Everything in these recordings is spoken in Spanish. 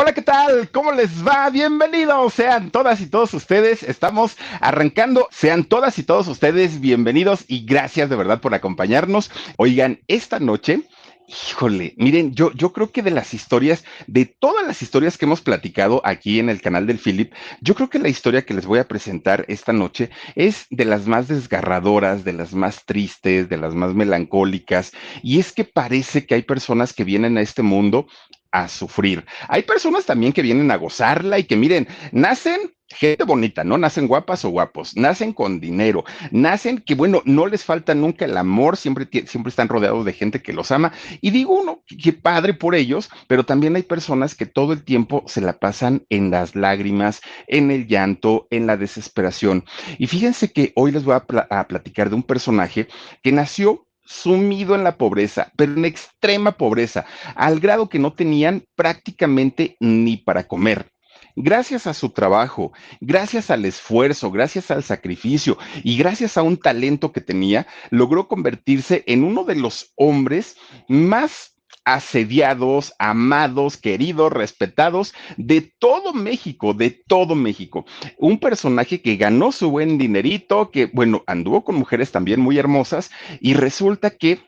Hola, ¿qué tal? ¿Cómo les va? Bienvenidos sean todas y todos ustedes. Estamos arrancando. Sean todas y todos ustedes bienvenidos y gracias de verdad por acompañarnos. Oigan, esta noche Híjole, miren, yo, yo creo que de las historias, de todas las historias que hemos platicado aquí en el canal del Philip, yo creo que la historia que les voy a presentar esta noche es de las más desgarradoras, de las más tristes, de las más melancólicas. Y es que parece que hay personas que vienen a este mundo a sufrir. Hay personas también que vienen a gozarla y que miren, nacen gente bonita, ¿no? Nacen guapas o guapos, nacen con dinero, nacen que, bueno, no les falta nunca el amor, siempre, siempre están rodeados de gente que los ama. Y digo uno, qué padre por ellos, pero también hay personas que todo el tiempo se la pasan en las lágrimas, en el llanto, en la desesperación. Y fíjense que hoy les voy a, a platicar de un personaje que nació sumido en la pobreza, pero en extrema pobreza, al grado que no tenían prácticamente ni para comer. Gracias a su trabajo, gracias al esfuerzo, gracias al sacrificio y gracias a un talento que tenía, logró convertirse en uno de los hombres más asediados, amados, queridos, respetados de todo México, de todo México. Un personaje que ganó su buen dinerito, que, bueno, anduvo con mujeres también muy hermosas y resulta que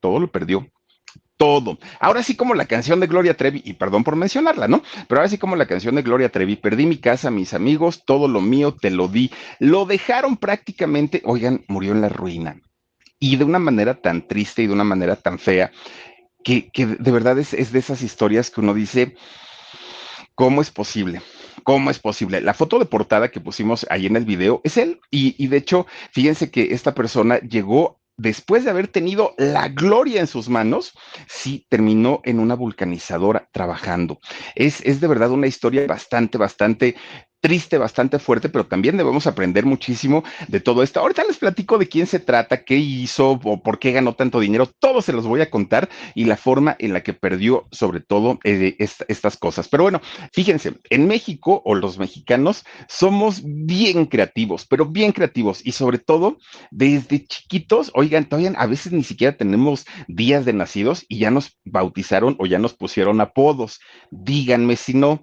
todo lo perdió. Todo. Ahora sí como la canción de Gloria Trevi, y perdón por mencionarla, ¿no? Pero ahora sí como la canción de Gloria Trevi, perdí mi casa, mis amigos, todo lo mío te lo di. Lo dejaron prácticamente, oigan, murió en la ruina. Y de una manera tan triste y de una manera tan fea que, de verdad es, de esas historias que uno dice, ¿cómo es posible? ¿Cómo es posible? La foto de portada que pusimos ahí en el video es él. Y, y, de hecho, fíjense que esta persona llegó después de haber tenido la gloria en sus manos, sí terminó en una vulcanizadora trabajando. Es, es de verdad una historia bastante, bastante triste, bastante fuerte, pero también debemos aprender muchísimo de todo esto. Ahorita les platico de quién se trata, qué hizo o por qué ganó tanto dinero. Todo se los voy a contar y la forma en la que perdió sobre todo eh, estas cosas. Pero bueno, fíjense, en México o los mexicanos somos bien creativos, pero bien creativos y sobre todo desde chiquitos, oigan, todavía a veces ni siquiera tenemos días de nacidos y ya nos bautizaron o ya nos pusieron apodos. Díganme si no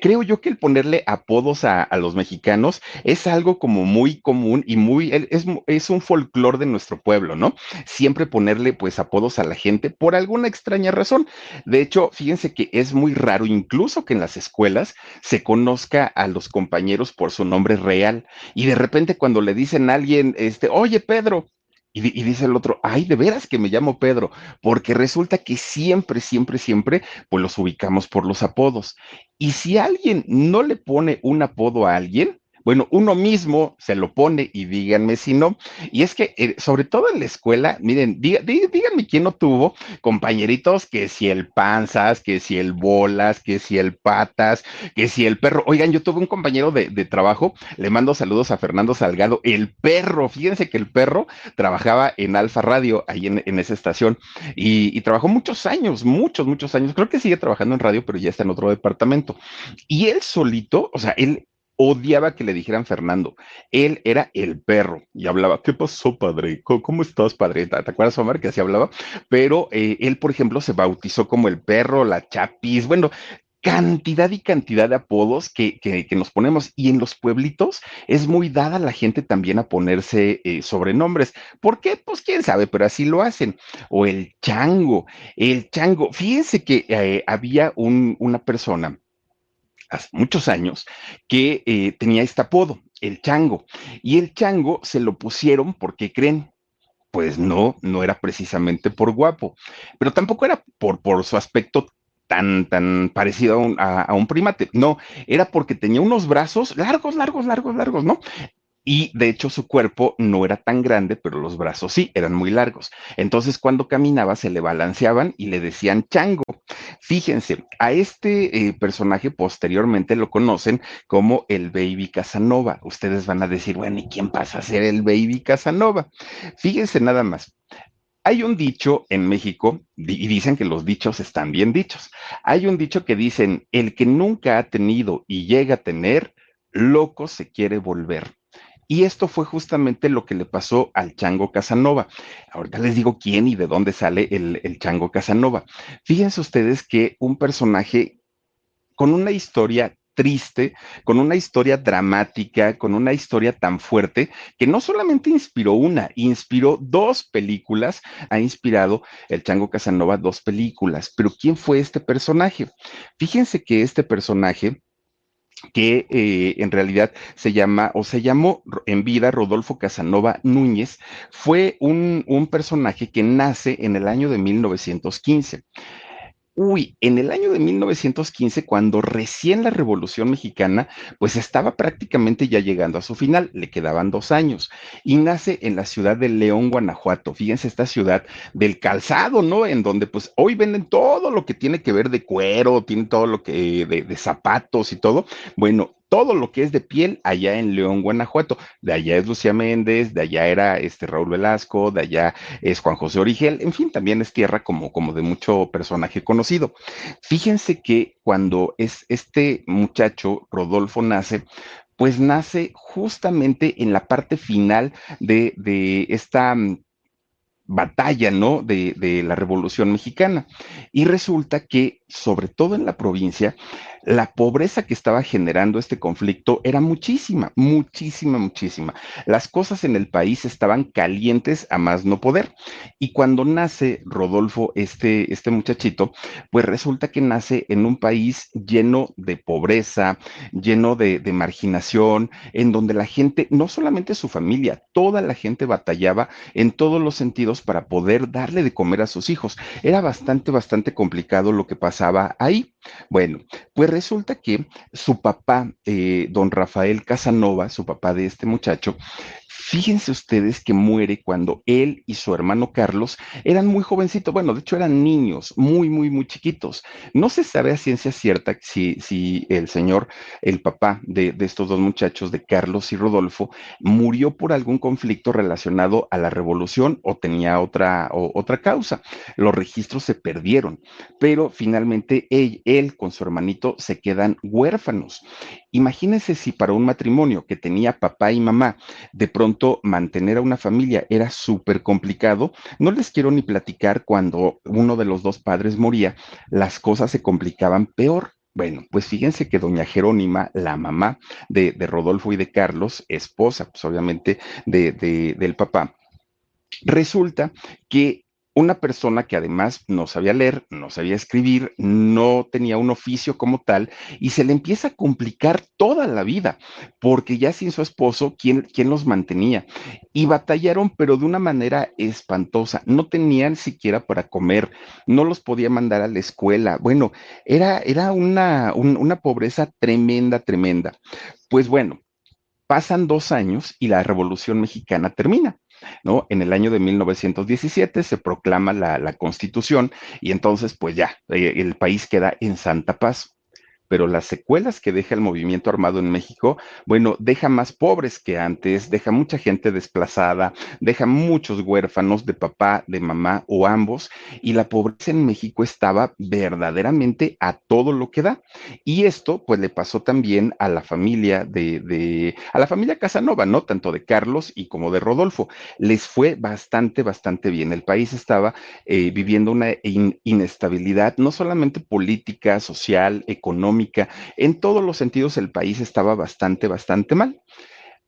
creo yo que el ponerle apodos a, los mexicanos es algo como muy común y muy, es, es un folclore de nuestro pueblo, ¿no? Siempre ponerle pues apodos a la gente por alguna extraña razón. De hecho, fíjense que es muy raro incluso que en las escuelas se conozca a los compañeros por su nombre real y de repente cuando le dicen a alguien, este, oye Pedro, y, dice el otro, ay, de veras que me llamo Pedro, porque resulta que siempre, siempre, siempre, pues los ubicamos por los apodos. Y si alguien no le pone un apodo a alguien, bueno, uno mismo se lo pone y díganme si no. Y es que, eh, sobre todo en la escuela, miren, díganme quién no tuvo compañeritos que si el panzas, que si el bolas, que si el patas, que si el perro. Oigan, yo tuve un compañero de, trabajo, le mando saludos a Fernando Salgado, el perro. Fíjense que el perro trabajaba en Alfa Radio, ahí en, esa estación, y, y trabajó muchos años, muchos, muchos años. Creo que sigue trabajando en radio, pero ya está en otro departamento. Y él solito, o sea, él odiaba que le dijeran Fernando. Él era el perro y hablaba, ¿qué pasó, padre? ¿Cómo, estás, padre? ¿Te acuerdas, Omar, que así hablaba? Pero eh, él, por ejemplo, se bautizó como el perro, la chapis, bueno, cantidad y cantidad de apodos que, que, nos ponemos. Y en los pueblitos es muy dada la gente también a ponerse eh, sobrenombres. ¿Por qué? Pues quién sabe, pero así lo hacen. O el chango, el chango. Fíjense que eh, había un, una persona hace muchos años, que eh, tenía este apodo, el chango. Y el chango se lo pusieron porque creen. Pues no, no era precisamente por guapo, pero tampoco era por, por su aspecto tan, tan parecido a un, primate. No, era porque tenía unos brazos largos, largos, largos, largos, ¿no? Y de hecho su cuerpo no era tan grande, pero los brazos sí, eran muy largos. Entonces cuando caminaba se le balanceaban y le decían chango. Fíjense, a este eh, personaje posteriormente lo conocen como el Baby Casanova. Ustedes van a decir, bueno, ¿y quién pasa a ser el Baby Casanova? Fíjense nada más. Hay un dicho en México, y dicen que los dichos están bien dichos. Hay un dicho que dicen, el que nunca ha tenido y llega a tener, loco se quiere volver. Y esto fue justamente lo que le pasó al Chango Casanova. Ahorita les digo quién y de dónde sale el, Chango Casanova. Fíjense ustedes que un personaje con una historia triste, con una historia dramática, con una historia tan fuerte que no solamente inspiró una, inspiró dos películas, ha inspirado el Chango Casanova dos películas. Pero ¿quién fue este personaje? Fíjense que este personaje que eh, en realidad se llama o se llamó en vida Rodolfo Casanova Núñez, fue un, un personaje que nace en el año de 1915. Uy, en el año de 1915, cuando recién la Revolución Mexicana, pues estaba prácticamente ya llegando a su final, le quedaban dos años, y nace en la ciudad de León, Guanajuato. Fíjense esta ciudad del calzado, ¿no? En donde pues hoy venden todo lo que tiene que ver de cuero, tiene todo lo que de, de zapatos y todo. Bueno, todo lo que es de piel allá en León, Guanajuato. De allá es Lucía Méndez, de allá era este Raúl Velasco, de allá es Juan José Origel, en fin, también es tierra como, como de mucho personaje conocido. Fíjense que cuando es este muchacho, Rodolfo, nace, pues nace justamente en la parte final de, de esta mm, batalla, ¿no? De, de, la Revolución Mexicana. Y resulta que, sobre todo en la provincia, la pobreza que estaba generando este conflicto era muchísima, muchísima, muchísima. Las cosas en el país estaban calientes a más no poder. Y cuando nace Rodolfo, este, este muchachito, pues resulta que nace en un país lleno de pobreza, lleno de, de marginación, en donde la gente, no solamente su familia, toda la gente batallaba en todos los sentidos para poder darle de comer a sus hijos. Era bastante, bastante complicado lo que pasaba ahí. Bueno, pues resulta que su papá, eh, don Rafael Casanova, su papá de este muchacho, Fíjense ustedes que muere cuando él y su hermano Carlos eran muy jovencitos, bueno, de hecho eran niños, muy, muy, muy chiquitos. No se sabe a ciencia cierta si, si el señor, el papá de, de, estos dos muchachos, de Carlos y Rodolfo, murió por algún conflicto relacionado a la revolución o tenía otra, o, otra causa. Los registros se perdieron, pero finalmente él, él con su hermanito se quedan huérfanos. Imagínense si para un matrimonio que tenía papá y mamá, de pronto mantener a una familia era súper complicado. No les quiero ni platicar cuando uno de los dos padres moría, las cosas se complicaban peor. Bueno, pues fíjense que doña Jerónima, la mamá de, de Rodolfo y de Carlos, esposa, pues obviamente de, de, del papá, resulta que una persona que además no sabía leer, no sabía escribir, no tenía un oficio como tal, y se le empieza a complicar toda la vida, porque ya sin su esposo, ¿quién, quién los mantenía? Y batallaron, pero de una manera espantosa. No tenían siquiera para comer, no los podía mandar a la escuela. Bueno, era, era una, un, una pobreza tremenda, tremenda. Pues bueno, pasan dos años y la Revolución Mexicana termina. ¿No? En el año de 1917 se proclama la, la constitución y entonces pues ya, eh, el país queda en santa paz pero las secuelas que deja el movimiento armado en México, bueno, deja más pobres que antes, deja mucha gente desplazada, deja muchos huérfanos de papá, de mamá o ambos, y la pobreza en México estaba verdaderamente a todo lo que da. Y esto, pues, le pasó también a la familia de, de a la familia Casanova, ¿no? Tanto de Carlos y como de Rodolfo. Les fue bastante, bastante bien. El país estaba eh, viviendo una in inestabilidad, no solamente política, social, económica, en todos los sentidos el país estaba bastante, bastante mal.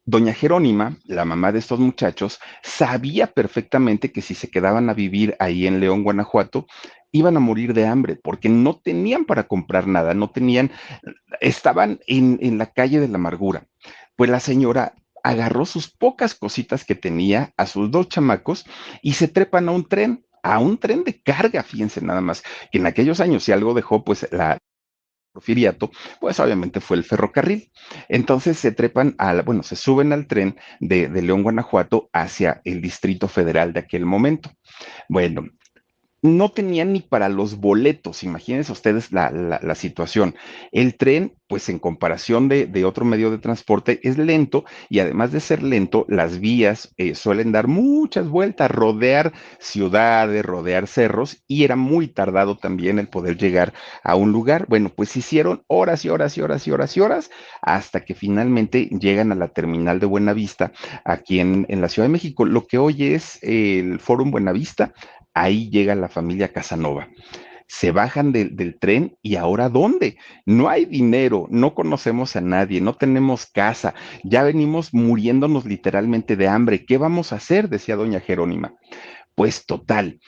Doña Jerónima, la mamá de estos muchachos, sabía perfectamente que si se quedaban a vivir ahí en León, Guanajuato, iban a morir de hambre porque no tenían para comprar nada, no tenían, estaban en, en la calle de la amargura. Pues la señora agarró sus pocas cositas que tenía a sus dos chamacos y se trepan a un tren, a un tren de carga, fíjense nada más, en aquellos años si algo dejó pues la, Porfiriato, pues obviamente fue el ferrocarril. Entonces se trepan a, bueno, se suben al tren de, de León, Guanajuato, hacia el Distrito Federal de aquel momento. Bueno, no tenían ni para los boletos, imagínense ustedes la, la, la, situación. El tren, pues en comparación de, otro medio de transporte, es lento y además de ser lento, las vías eh, suelen dar muchas vueltas, rodear ciudades, rodear cerros y era muy tardado también el poder llegar a un lugar. Bueno, pues hicieron horas y horas y horas y horas y horas hasta que finalmente llegan a la terminal de Buenavista aquí en, en la Ciudad de México. Lo que hoy es el Fórum Buenavista ahí llega la familia Casanova. se bajan del tren y ahora ¿dónde? No hay dinero, no conocemos a nadie, no tenemos casa, ya venimos muriéndonos literalmente de hambre. ¿Qué vamos a hacer? decía doña Jerónima. Pues total,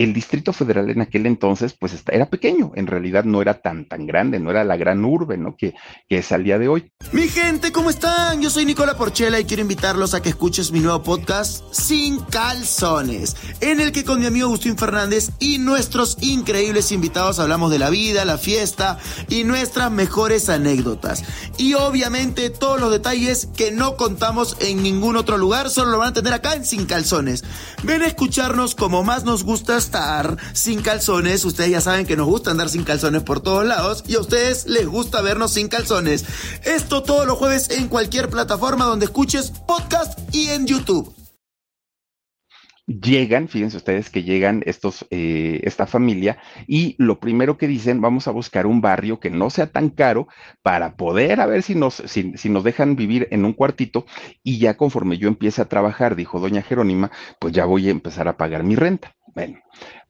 el Distrito Federal en aquel entonces, pues era pequeño, en realidad no era tan, tan grande, no era la gran urbe, ¿no? Que, que es al día de hoy. Mi gente, ¿cómo están? Yo soy Nicola Porchela y quiero invitarlos a que escuches mi nuevo podcast Sin Calzones, en el que con mi amigo Agustín Fernández y nuestros increíbles invitados hablamos de la vida, la fiesta y nuestras mejores anécdotas. Y obviamente todos los detalles que no contamos en ningún otro lugar, solo lo van a tener acá en Sin Calzones. Ven a escucharnos como más nos gustas estar sin calzones. Ustedes ya saben que nos gusta andar sin calzones por todos lados y a ustedes les gusta vernos sin calzones. Esto todos los jueves en cualquier plataforma donde escuches podcast y en YouTube llegan, fíjense ustedes que llegan estos, eh, esta familia y lo primero que dicen, vamos a buscar un barrio que no sea tan caro para poder a ver si nos, si, si nos dejan vivir en un cuartito y ya conforme yo empiece a trabajar, dijo doña Jerónima, pues ya voy a empezar a pagar mi renta. Bueno,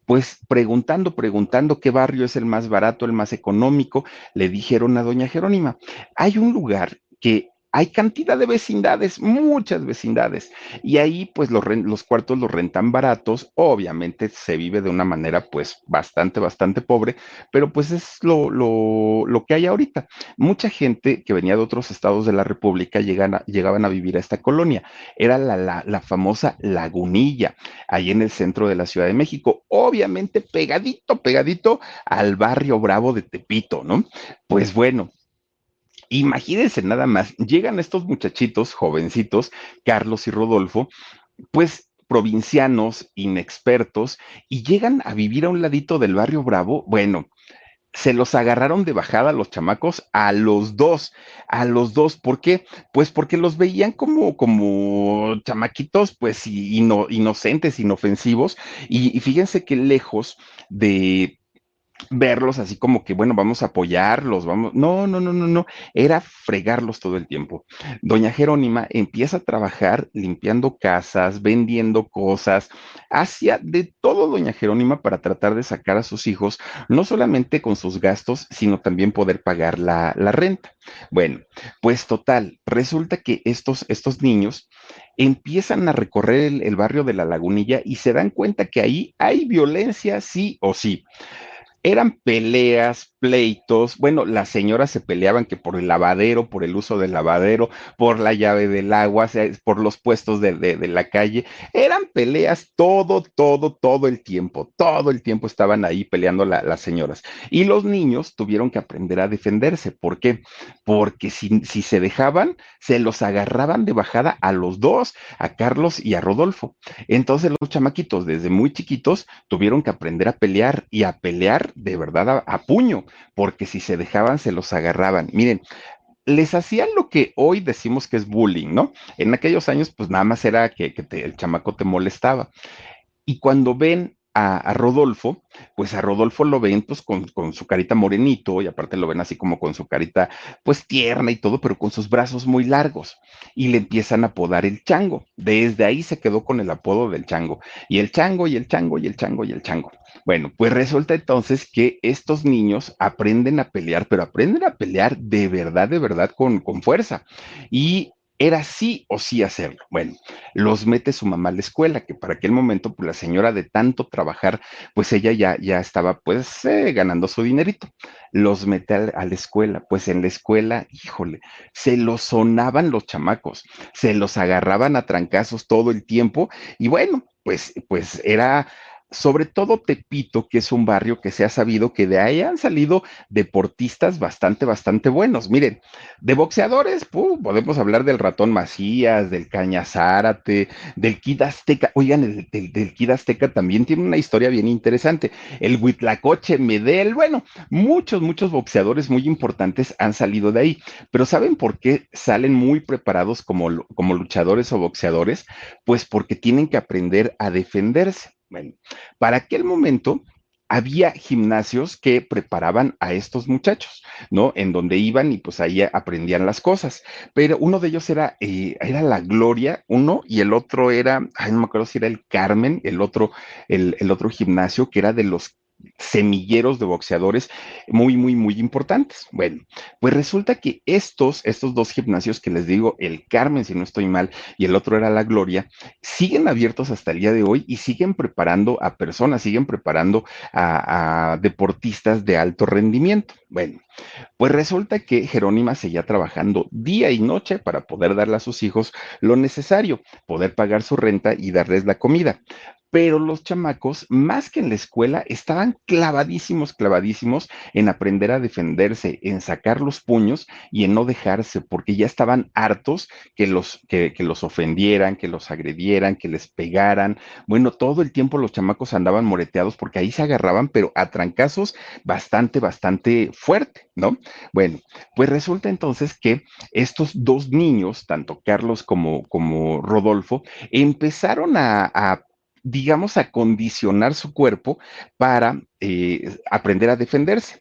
pues preguntando, preguntando qué barrio es el más barato, el más económico, le dijeron a doña Jerónima, hay un lugar que hay cantidad de vecindades, muchas vecindades, y ahí pues los, los, cuartos los rentan baratos, obviamente se vive de una manera pues bastante, bastante pobre, pero pues es lo, lo, lo que hay ahorita. Mucha gente que venía de otros estados de la República llegan llegaban a vivir a esta colonia, era la, la, la famosa Lagunilla, ahí en el centro de la Ciudad de México, obviamente pegadito, pegadito al barrio Bravo de Tepito, ¿no? Pues bueno, Imagínense nada más, llegan estos muchachitos jovencitos, Carlos y Rodolfo, pues provincianos, inexpertos, y llegan a vivir a un ladito del barrio Bravo. Bueno, se los agarraron de bajada los chamacos a los dos, a los dos. ¿Por qué? Pues porque los veían como, como chamaquitos, pues inocentes, inofensivos. y fíjense que lejos de verlos así como que, bueno, vamos a apoyarlos, vamos. No, no, no, no, no. Era fregarlos todo el tiempo. Doña Jerónima empieza a trabajar limpiando casas, vendiendo cosas, hacía de todo Doña Jerónima para tratar de sacar a sus hijos, no solamente con sus gastos, sino también poder pagar la, la renta. Bueno, pues total, resulta que estos, estos niños empiezan a recorrer el, el barrio de la lagunilla y se dan cuenta que ahí hay violencia sí o sí eran peleas, pleitos. Bueno, las señoras se peleaban que por el lavadero, por el uso del lavadero, por la llave del agua, por los puestos de, de, la calle. Eran peleas todo, todo, todo el tiempo. Todo el tiempo estaban ahí peleando las señoras. Y los niños tuvieron que aprender a defenderse. ¿Por qué? Porque si, si se dejaban, se los agarraban de bajada a los dos, a Carlos y a Rodolfo. Entonces los chamaquitos desde muy chiquitos tuvieron que aprender a pelear y a pelear de verdad a, puño, porque si se dejaban se los agarraban. Miren, les hacían lo que hoy decimos que es bullying, ¿no? En aquellos años, pues nada más era que, el chamaco te molestaba. Y cuando ven a, Rodolfo, pues a Rodolfo lo ven pues con, con, su carita morenito y aparte lo ven así como con su carita pues tierna y todo, pero con sus brazos muy largos y le empiezan a apodar el chango. Desde ahí se quedó con el apodo del chango y el chango y el chango y el chango y el chango. Bueno, pues resulta entonces que estos niños aprenden a pelear, pero aprenden a pelear de verdad, de verdad, con, con fuerza. Y era sí o sí hacerlo. Bueno, los mete su mamá a la escuela, que para aquel momento, pues la señora de tanto trabajar, pues ella ya, ya estaba pues eh, ganando su dinerito. Los mete a, a, la escuela, pues en la escuela, híjole, se los sonaban los chamacos, se los agarraban a trancazos todo el tiempo y bueno, pues, pues era sobre todo Tepito, que es un barrio que se ha sabido que de ahí han salido deportistas bastante, bastante buenos. Miren, de boxeadores, podemos hablar del ratón Macías, del Caña Zárate, del Kid Azteca. Oigan, el, del, del Kid Azteca también tiene una historia bien interesante. El Huitlacoche Medel, bueno, muchos, muchos boxeadores muy importantes han salido de ahí. Pero ¿saben por qué salen muy preparados como, como luchadores o boxeadores? Pues porque tienen que aprender a defenderse. Bueno, para aquel momento había gimnasios que preparaban a estos muchachos, ¿no? En donde iban y pues ahí aprendían las cosas. Pero uno de ellos era, eh, era la Gloria, uno, y el otro era, ay, no me acuerdo si era el Carmen, el otro, el, el otro gimnasio que era de los semilleros de boxeadores muy, muy, muy importantes. Bueno, pues resulta que estos, estos dos gimnasios que les digo, el Carmen, si no estoy mal, y el otro era la Gloria, siguen abiertos hasta el día de hoy y siguen preparando a personas, siguen preparando a, a deportistas de alto rendimiento. Bueno, pues resulta que Jerónima seguía trabajando día y noche para poder darle a sus hijos lo necesario, poder pagar su renta y darles la comida pero los chamacos, más que en la escuela, estaban clavadísimos, clavadísimos en aprender a defenderse, en sacar los puños y en no dejarse, porque ya estaban hartos que los, que, los ofendieran, que los agredieran, que les pegaran. Bueno, todo el tiempo los chamacos andaban moreteados porque ahí se agarraban, pero a trancazos bastante, bastante fuerte, ¿no? Bueno, pues resulta entonces que estos dos niños, tanto Carlos como, como Rodolfo, empezaron a digamos, a condicionar su cuerpo para eh, aprender a defenderse.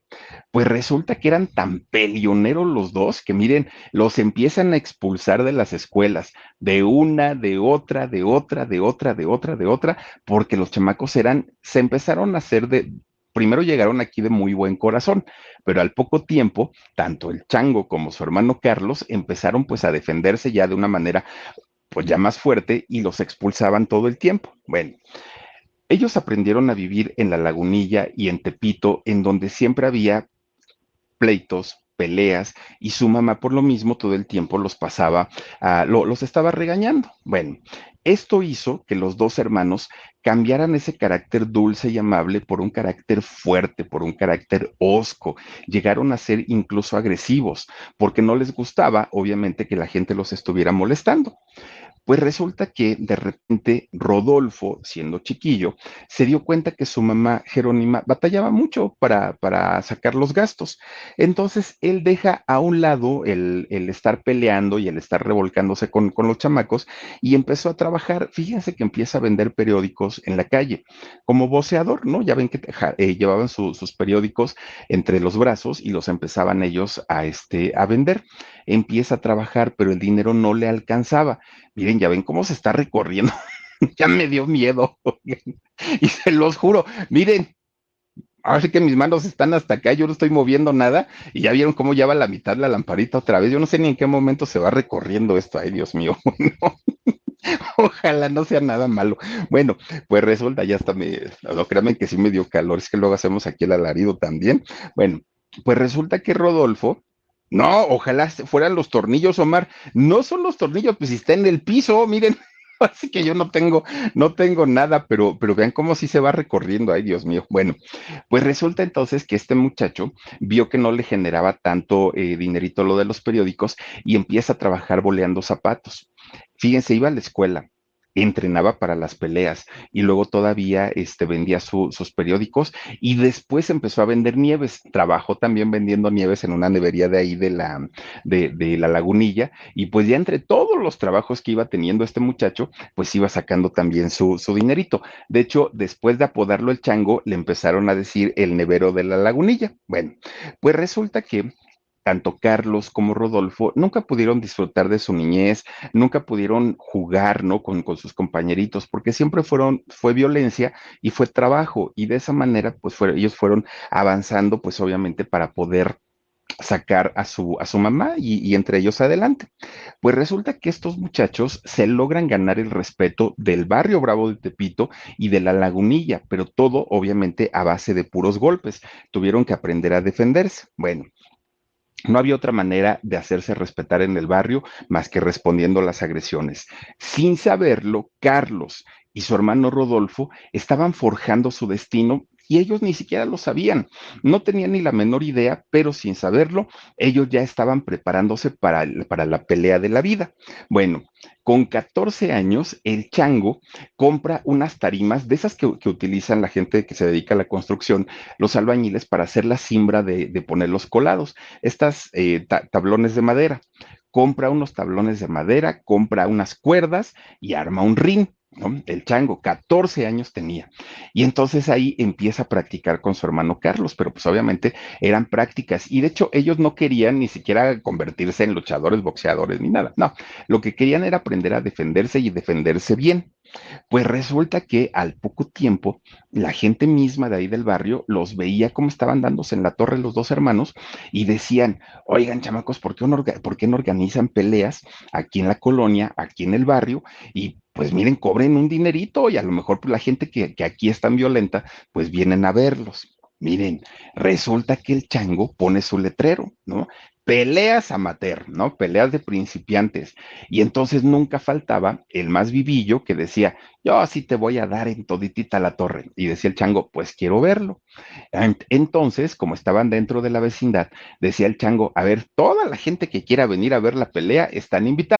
Pues resulta que eran tan pelioneros los dos que miren, los empiezan a expulsar de las escuelas, de una, de otra, de otra, de otra, de otra, de otra, porque los chamacos eran, se empezaron a hacer de, primero llegaron aquí de muy buen corazón, pero al poco tiempo, tanto el chango como su hermano Carlos empezaron pues a defenderse ya de una manera pues ya más fuerte y los expulsaban todo el tiempo. Bueno, ellos aprendieron a vivir en la lagunilla y en Tepito, en donde siempre había pleitos, peleas, y su mamá por lo mismo todo el tiempo los pasaba, los estaba regañando. Bueno, esto hizo que los dos hermanos cambiaran ese carácter dulce y amable por un carácter fuerte, por un carácter hosco. Llegaron a ser incluso agresivos, porque no les gustaba, obviamente, que la gente los estuviera molestando. Pues resulta que de repente Rodolfo, siendo chiquillo, se dio cuenta que su mamá Jerónima batallaba mucho para, para sacar los gastos. Entonces él deja a un lado el, el estar peleando y el estar revolcándose con, con, los chamacos y empezó a trabajar. Fíjense que empieza a vender periódicos en la calle como voceador, ¿no? Ya ven que eh, llevaban sus periódicos entre los brazos y los empezaban ellos a, este, a vender. Empieza a trabajar, pero el dinero no le alcanzaba Miren, ya ven cómo se está recorriendo. ya me dio miedo. y se los juro, miren, ahora sí que mis manos están hasta acá, yo no estoy moviendo nada y ya vieron cómo ya va la mitad la lamparita otra vez. Yo no sé ni en qué momento se va recorriendo esto. Ay, Dios mío. Ojalá no sea nada malo. Bueno, pues resulta, ya hasta me, no créanme que sí me dio calor, es que luego hacemos aquí el alarido también. Bueno, pues resulta que Rodolfo no, ojalá fueran los tornillos, Omar. No son los tornillos, pues si está en el piso, miren. Así que yo no tengo, no tengo nada, pero, pero vean cómo sí se va recorriendo. Ay, Dios mío. Bueno, pues resulta entonces que este muchacho vio que no le generaba tanto eh, dinerito lo de los periódicos y empieza a trabajar boleando zapatos. Fíjense, iba a la escuela, entrenaba para las peleas y luego todavía este, vendía sus periódicos y después empezó a vender nieves. Trabajó también vendiendo nieves en una nevería de ahí de la, de, la lagunilla y pues ya entre todos los trabajos que iba teniendo este muchacho, pues iba sacando también su, su dinerito. De hecho, después de apodarlo el chango, le empezaron a decir el nevero de la lagunilla. Bueno, pues resulta que tanto Carlos como Rodolfo nunca pudieron disfrutar de su niñez, nunca pudieron jugar, ¿no? Con, con sus compañeritos, porque siempre fueron, fue violencia y fue trabajo, y de esa manera, pues ellos fueron avanzando, pues obviamente para poder sacar a su, a su mamá y, y, entre ellos adelante. Pues resulta que estos muchachos se logran ganar el respeto del barrio Bravo de Tepito y de la lagunilla, pero todo obviamente a base de puros golpes. Tuvieron que aprender a defenderse. Bueno, no había otra manera de hacerse respetar en el barrio más que respondiendo a las agresiones. Sin saberlo, Carlos y su hermano Rodolfo estaban forjando su destino y ellos ni siquiera lo sabían. No tenían ni la menor idea, pero sin saberlo, ellos ya estaban preparándose para, para la pelea de la vida. Bueno, con 14 años, el chango compra unas tarimas de esas que, utilizan la gente que se dedica a la construcción, los albañiles, para hacer la simbra de, de poner los colados, estas eh, ta tablones de madera compra unos tablones de madera, compra unas cuerdas y arma un ring. ¿No? El chango, 14 años tenía. Y entonces ahí empieza a practicar con su hermano Carlos, pero pues obviamente eran prácticas. Y de hecho ellos no querían ni siquiera convertirse en luchadores, boxeadores, ni nada. No, lo que querían era aprender a defenderse y defenderse bien. Pues resulta que al poco tiempo la gente misma de ahí del barrio los veía como estaban dándose en la torre los dos hermanos y decían, oigan chamacos, ¿por qué, ¿por qué no organizan peleas aquí en la colonia, aquí en el barrio? Y pues miren, cobren un dinerito y a lo mejor pues, la gente que, que aquí es tan violenta, pues vienen a verlos. Miren, resulta que el chango pone su letrero, ¿no? peleas amateur, ¿no? Peleas de principiantes. Y entonces nunca faltaba el más vivillo que decía, yo así te voy a dar en toditita la torre. Y decía el chango, pues quiero verlo. Entonces, como estaban dentro de la vecindad, decía el chango, a ver, toda la gente que quiera venir a ver la pelea están invitados.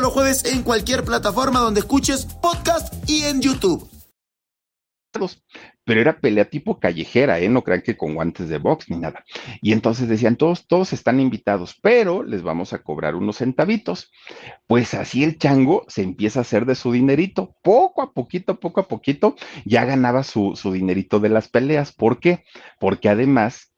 los jueves en cualquier plataforma donde escuches podcast y en YouTube. Pero era pelea tipo callejera, ¿eh? No crean que con guantes de box ni nada. Y entonces decían, todos, todos están invitados, pero les vamos a cobrar unos centavitos. Pues así el chango se empieza a hacer de su dinerito. Poco a poquito, poco a poquito, ya ganaba su, su dinerito de las peleas. ¿Por qué? Porque además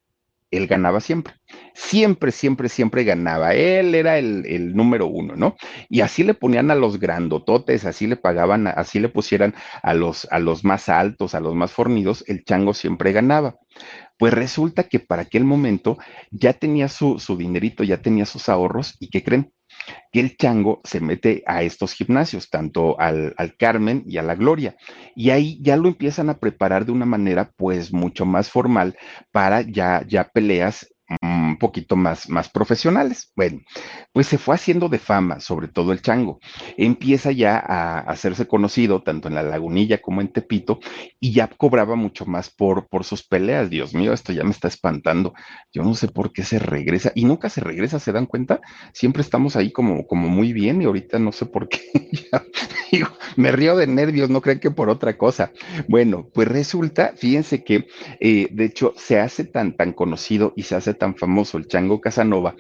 él ganaba siempre. Siempre, siempre, siempre ganaba. Él era el, número uno, ¿no? Y así le ponían a los grandototes, así le pagaban, así le pusieran a los, a los más altos, a los más fornidos, el chango siempre ganaba. Pues resulta que para aquel momento ya tenía su, su dinerito, ya tenía sus ahorros, ¿y qué creen? Que el chango se mete a estos gimnasios, tanto al, Carmen y a la Gloria, y ahí ya lo empiezan a preparar de una manera pues mucho más formal para ya, ya peleas un poquito más, más profesionales. Bueno, pues se fue haciendo de fama, sobre todo el chango. Empieza ya a hacerse conocido tanto en la lagunilla como en Tepito y ya cobraba mucho más por, por sus peleas. Dios mío, esto ya me está espantando. Yo no sé por qué se regresa y nunca se regresa, ¿se dan cuenta? Siempre estamos ahí como, como muy bien y ahorita no sé por qué. me río de nervios, no crean que por otra cosa. Bueno, pues resulta, fíjense que eh, de hecho se hace tan, tan conocido y se hace tan famoso el Chango Casanova,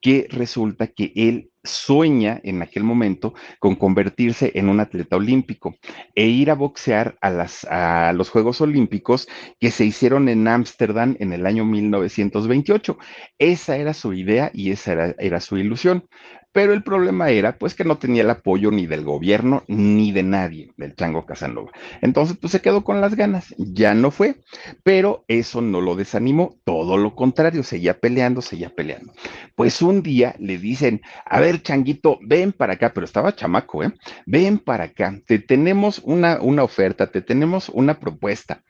que resulta que él sueña en aquel momento con convertirse en un atleta olímpico e ir a boxear a, las, a los Juegos Olímpicos que se hicieron en Ámsterdam en el año 1928. Esa era su idea y esa era, era su ilusión. Pero el problema era, pues, que no tenía el apoyo ni del gobierno ni de nadie, del Chango Casanova. Entonces, pues, se quedó con las ganas. Ya no fue, pero eso no lo desanimó. Todo lo contrario, seguía peleando, seguía peleando. Pues un día le dicen, a ver, Changuito, ven para acá, pero estaba chamaco, ¿eh? Ven para acá, te tenemos una, una oferta, te tenemos una propuesta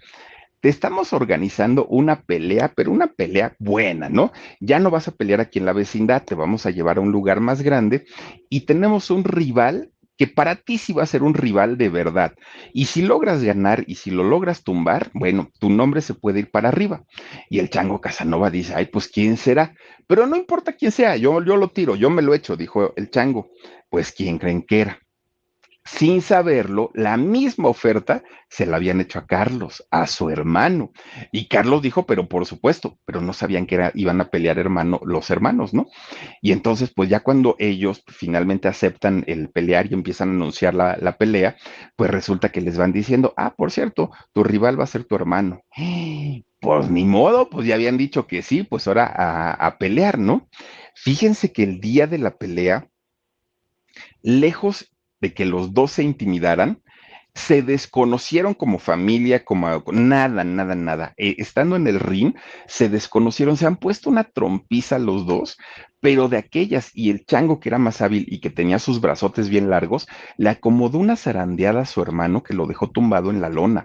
estamos organizando una pelea, pero una pelea buena, ¿no? Ya no vas a pelear aquí en la vecindad, te vamos a llevar a un lugar más grande y tenemos un rival que para ti sí va a ser un rival de verdad. Y si logras ganar y si lo logras tumbar, bueno, tu nombre se puede ir para arriba. Y el chango Casanova dice, ay, pues quién será. Pero no importa quién sea, yo, yo lo tiro, yo me lo echo, dijo el chango. Pues quién creen que era sin saberlo, la misma oferta se la habían hecho a Carlos, a su hermano. Y Carlos dijo, pero por supuesto, pero no sabían que iban a pelear hermano, los hermanos, ¿no? Y entonces, pues ya cuando ellos finalmente aceptan el pelear y empiezan a anunciar la, la pelea, pues resulta que les van diciendo, ah, por cierto, tu rival va a ser tu hermano. Pues ni modo, pues ya habían dicho que sí, pues ahora a, a pelear, ¿no? Fíjense que el día de la pelea, lejos de que los dos se intimidaran, se desconocieron como familia, como nada, nada, nada. Eh, estando en el ring, se desconocieron, se han puesto una trompiza los dos, pero de aquellas, y el chango que era más hábil y que tenía sus brazotes bien largos, le acomodó una zarandeada a su hermano que lo dejó tumbado en la lona.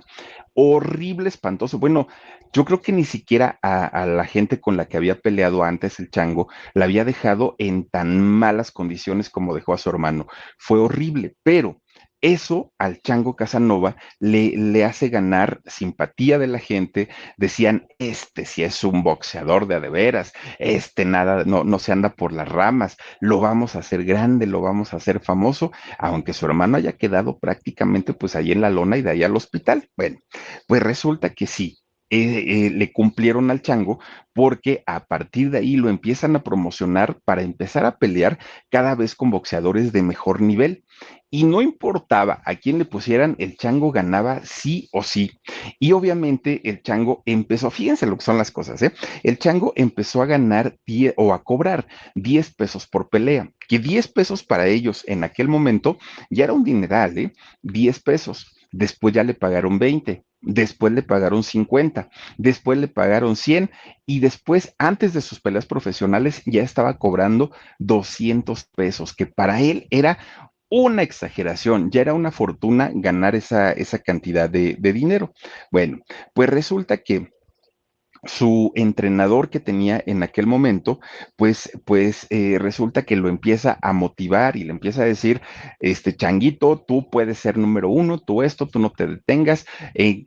Horrible, espantoso. Bueno, yo creo que ni siquiera a, la gente con la que había peleado antes el chango la había dejado en tan malas condiciones como dejó a su hermano. Fue horrible, pero Eso al Chango Casanova le, le, hace ganar simpatía de la gente. Decían, este si es un boxeador de adeveras, este nada, no, no se anda por las ramas, lo vamos a hacer grande, lo vamos a hacer famoso, aunque su hermano haya quedado prácticamente pues ahí en la lona y de ahí al hospital. Bueno, pues resulta que sí, eh, eh, le cumplieron al chango porque a partir de ahí lo empiezan a promocionar para empezar a pelear cada vez con boxeadores de mejor nivel. Y no importaba a quién le pusieran, el chango ganaba sí o sí. Y obviamente el chango empezó, fíjense lo que son las cosas, ¿eh? El chango empezó a ganar 10 o a cobrar 10 pesos por pelea, que 10 pesos para ellos en aquel momento ya era un dineral, ¿eh? 10 pesos. Después ya le pagaron 20 después le pagaron 50, después le pagaron 100 y después, antes de sus peleas profesionales, ya estaba cobrando 200 pesos, que para él era una exageración, ya era una fortuna ganar esa, esa cantidad de, de dinero. Bueno, pues resulta que su entrenador que tenía en aquel momento, pues, pues eh, resulta que lo empieza a motivar y le empieza a decir, este changuito, tú puedes ser número uno, tú esto, tú no te detengas, eh,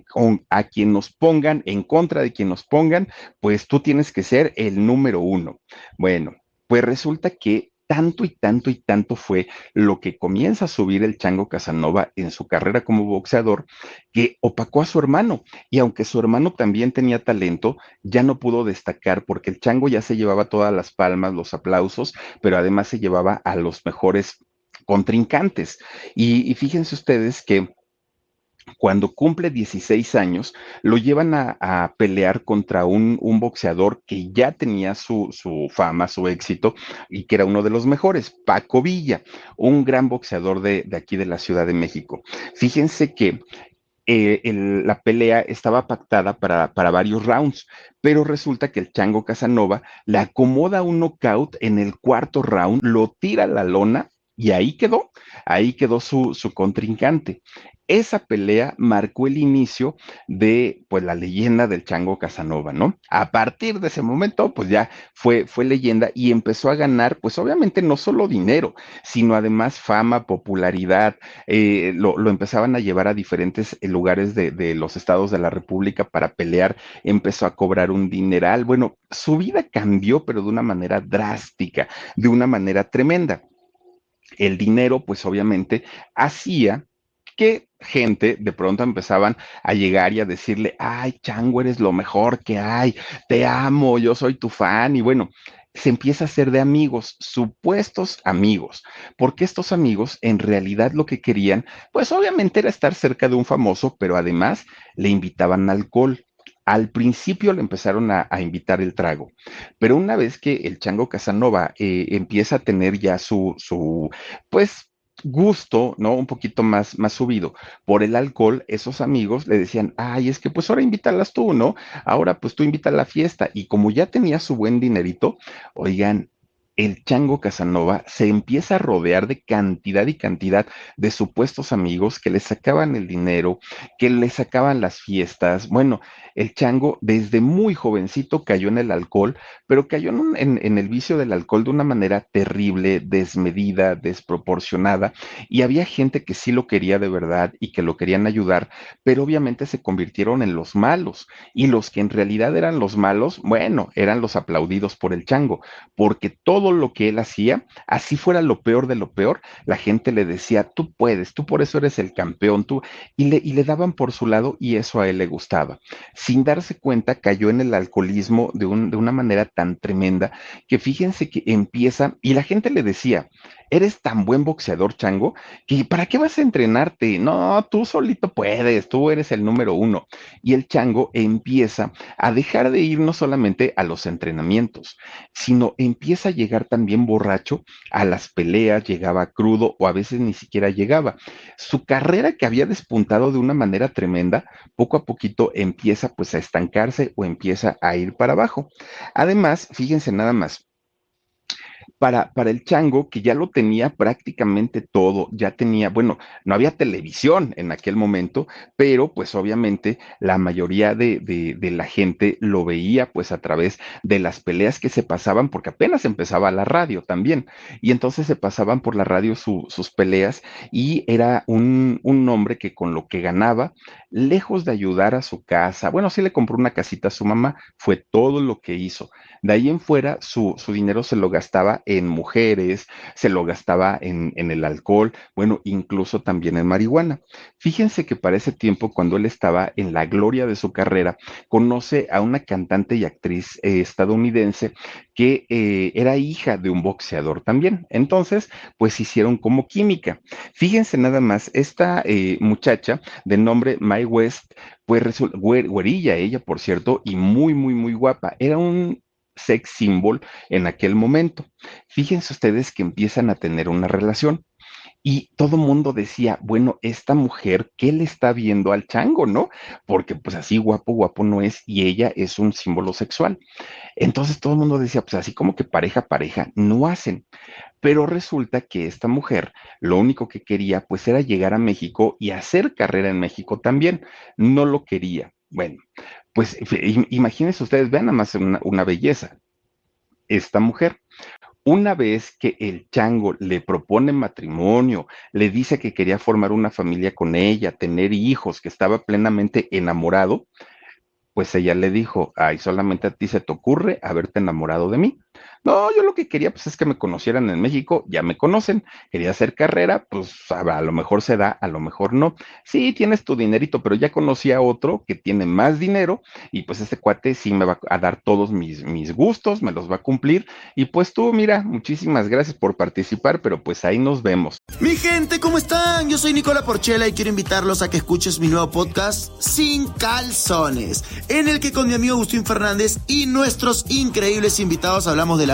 a quien nos pongan, en contra de quien nos pongan, pues tú tienes que ser el número uno. Bueno, pues resulta que tanto y tanto y tanto fue lo que comienza a subir el Chango Casanova en su carrera como boxeador, que opacó a su hermano. Y aunque su hermano también tenía talento, ya no pudo destacar porque el Chango ya se llevaba todas las palmas, los aplausos, pero además se llevaba a los mejores contrincantes. Y, y fíjense ustedes que cuando cumple 16 años, lo llevan a, pelear contra un, boxeador que ya tenía su, fama, su éxito y que era uno de los mejores, Paco Villa, un gran boxeador de, aquí de la Ciudad de México. Fíjense que eh, la pelea estaba pactada para, para, varios rounds, pero resulta que el Chango Casanova le acomoda un knockout en el cuarto round, lo tira a la lona y ahí quedó, ahí quedó su, su contrincante. Esa pelea marcó el inicio de pues la leyenda del Chango Casanova, ¿no? A partir de ese momento, pues ya fue, fue leyenda y empezó a ganar, pues obviamente no solo dinero, sino además fama, popularidad, eh, lo, lo, empezaban a llevar a diferentes eh, lugares de, de los estados de la República para pelear, empezó a cobrar un dineral, bueno, su vida cambió, pero de una manera drástica, de una manera tremenda. El dinero, pues obviamente, hacía que gente de pronto empezaban a llegar y a decirle, ay, Chango, eres lo mejor que hay, te amo, yo soy tu fan, y bueno, se empieza a hacer de amigos, supuestos amigos, porque estos amigos en realidad lo que querían, pues obviamente era estar cerca de un famoso, pero además le invitaban alcohol. Al principio le empezaron a, invitar el trago, pero una vez que el Chango Casanova eh, empieza a tener ya su, su, pues gusto, ¿no? Un poquito más, más subido por el alcohol, esos amigos le decían, ay, es que pues ahora invítalas tú, ¿no? Ahora pues tú invita a la fiesta. Y como ya tenía su buen dinerito, oigan, el chango Casanova se empieza a rodear de cantidad y cantidad de supuestos amigos que le sacaban el dinero, que le sacaban las fiestas. Bueno, el chango desde muy jovencito cayó en el alcohol, pero cayó en, el vicio del alcohol de una manera terrible, desmedida, desproporcionada, y había gente que sí lo quería de verdad y que lo querían ayudar, pero obviamente se convirtieron en los malos, y los que en realidad eran los malos, bueno, eran los aplaudidos por el chango, porque todo todo lo que él hacía, así fuera lo peor de lo peor, la gente le decía, tú puedes, tú por eso eres el campeón, tú, y le, daban por su lado y eso a él le gustaba. Sin darse cuenta, cayó en el alcoholismo de, de una manera tan tremenda que fíjense que empieza, y la gente le decía, eres tan buen boxeador, Chango, que ¿para qué vas a entrenarte? No, tú solito puedes, tú eres el número uno. Y el Chango empieza a dejar de ir no solamente a los entrenamientos, sino empieza a llegar también borracho a las peleas, llegaba crudo o a veces ni siquiera llegaba. Su carrera que había despuntado de una manera tremenda, poco a poquito empieza pues a estancarse o empieza a ir para abajo. Además, fíjense nada más, para, para el chango, que ya lo tenía prácticamente todo, ya tenía, bueno, no había televisión en aquel momento, pero pues obviamente la mayoría de, de, de la gente lo veía pues a través de las peleas que se pasaban, porque apenas empezaba la radio también, y entonces se pasaban por la radio su, sus peleas y era un, un hombre que con lo que ganaba, lejos de ayudar a su casa, bueno, sí le compró una casita a su mamá, fue todo lo que hizo. De ahí en fuera, su, su dinero se lo gastaba en mujeres, se lo gastaba en, en, el alcohol, bueno, incluso también en marihuana. Fíjense que para ese tiempo, cuando él estaba en la gloria de su carrera, conoce a una cantante y actriz eh, estadounidense que eh, era hija de un boxeador también. Entonces, pues hicieron como química. Fíjense nada más, esta eh, muchacha de nombre Mae West, pues güerilla ella, por cierto, y muy, muy, muy guapa. Era un sex symbol en aquel momento. Fíjense ustedes que empiezan a tener una relación. Y todo mundo decía, bueno, esta mujer, ¿qué le está viendo al chango, no? Porque pues así guapo, guapo no es y ella es un símbolo sexual. Entonces todo el mundo decía, pues así como que pareja, pareja, no hacen. Pero resulta que esta mujer lo único que quería pues era llegar a México y hacer carrera en México también. No lo quería. Bueno, pues imagínense ustedes, vean nada más una, una belleza. Esta mujer una vez que el chango le propone matrimonio, le dice que quería formar una familia con ella, tener hijos, que estaba plenamente enamorado, pues ella le dijo, ay, solamente a ti se te ocurre haberte enamorado de mí. No, yo lo que quería pues es que me conocieran en México, ya me conocen, quería hacer carrera, pues a, lo mejor se da, a lo mejor no. Sí, tienes tu dinerito, pero ya conocí a otro que tiene más dinero y pues este cuate sí me va a dar todos mis, mis gustos, me los va a cumplir y pues tú, mira, muchísimas gracias por participar, pero pues ahí nos vemos. Mi gente, ¿cómo están? Yo soy Nicola Porchela y quiero invitarlos a que escuches mi nuevo podcast Sin Calzones, en el que con mi amigo Agustín Fernández y nuestros increíbles invitados hablamos de la